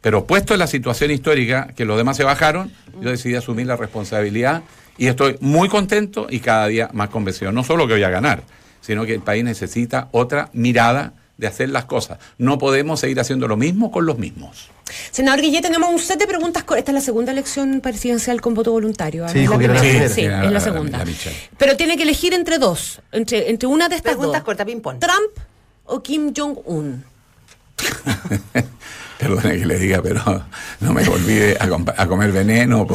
Pero puesto en la situación histórica, que los demás se bajaron, yo decidí asumir la responsabilidad y estoy muy contento y cada día más convencido. No solo que voy a ganar, sino que el país necesita otra mirada de hacer las cosas. No podemos seguir haciendo lo mismo con los mismos. Senador Guillé, tenemos un set de preguntas. Esta es la segunda elección presidencial con voto voluntario. ¿ah? Sí, ¿No es la primera? Sí, es segunda. la. Pero tiene que elegir entre dos, entre, entre una de estas Preguntas dos. cortas, ping-pong. Trump o Kim Jong-un. Perdone que le diga, pero no me olvide a, comer veneno.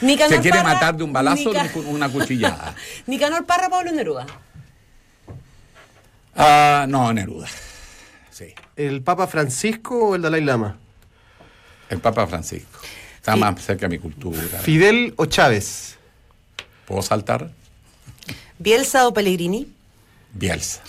¿Se quiere Parra, matar de un balazo o de una cuchillada? Nicanor Parra, Pablo Neruda. Ah, no, Neruda. Sí, ¿El Papa Francisco o el Dalai Lama? el Papa Francisco. Está más cerca de mi cultura. ¿Fidel o Chávez? ¿Puedo saltar? ¿Bielsa o Pellegrini? Bielsa.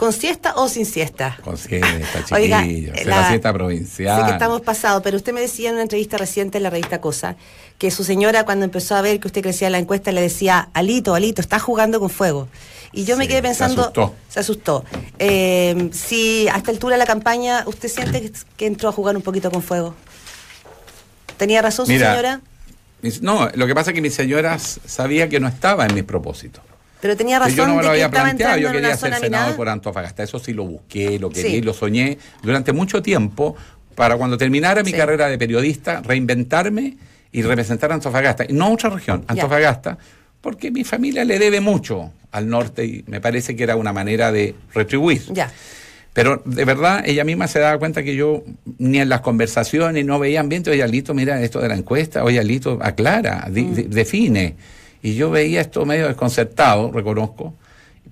¿Con siesta o sin siesta? Con siesta, chiquillo. Oiga, la- la siesta provincial. Sé que estamos pasados, pero usted me decía en una entrevista reciente en la revista Cosa que su señora cuando empezó a ver que usted crecía en la encuesta le decía, Alito, Alito, estás jugando con fuego. Y yo me quedé se pensando... asustó. Se asustó. Eh, si a esta altura de la campaña usted siente que, que entró a jugar un poquito con fuego. ¿Tenía razón su señora? No, lo que pasa es que mi señora sabía que no estaba en mis propósitos. Pero tenía Que razón yo no me lo que había planteado, yo quería ser senador minada. por Antofagasta, eso sí lo busqué, lo quería Sí. y lo soñé durante mucho tiempo para cuando terminara mi Sí. carrera de periodista, reinventarme y representar a Antofagasta, y no otra región, Ya. Antofagasta, porque mi familia le debe mucho al norte y me parece que era una manera de retribuir. Ya. Pero de verdad, ella misma se daba cuenta que yo ni en las conversaciones no veía ambiente. Oye, Alito, mira esto de la encuesta. Oye, Alito, aclara, Mm. define. Y yo veía esto medio desconcertado, reconozco.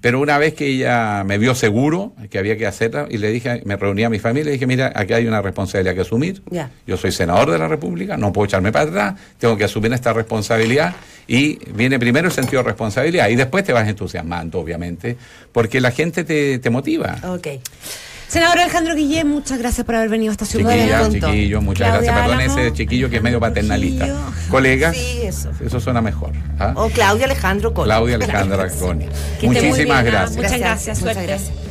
Pero una vez que ella me vio seguro que había que hacerla, y le dije, me reuní a mi familia y dije, mira, aquí hay una responsabilidad que asumir. Ya. Yo soy senador de la República, no puedo echarme para atrás, tengo que asumir esta responsabilidad y viene primero el sentido de responsabilidad y después te vas entusiasmando, obviamente, porque la gente te, te motiva. Ok. Senador Alejandro Guillén, muchas gracias por haber venido a esta ciudad. Chiquilla, chiquillo, muchas Claudia gracias. Perdón Álamo. ese chiquillo que es medio paternalista. Colegas, Sí, eso. eso suena mejor. ¿ah? O Claudia Alejandro Col. Claudia Alejandra Coni. Muchísimas bien, ah, gracias. Muchas gracias, Muchas suerte. gracias.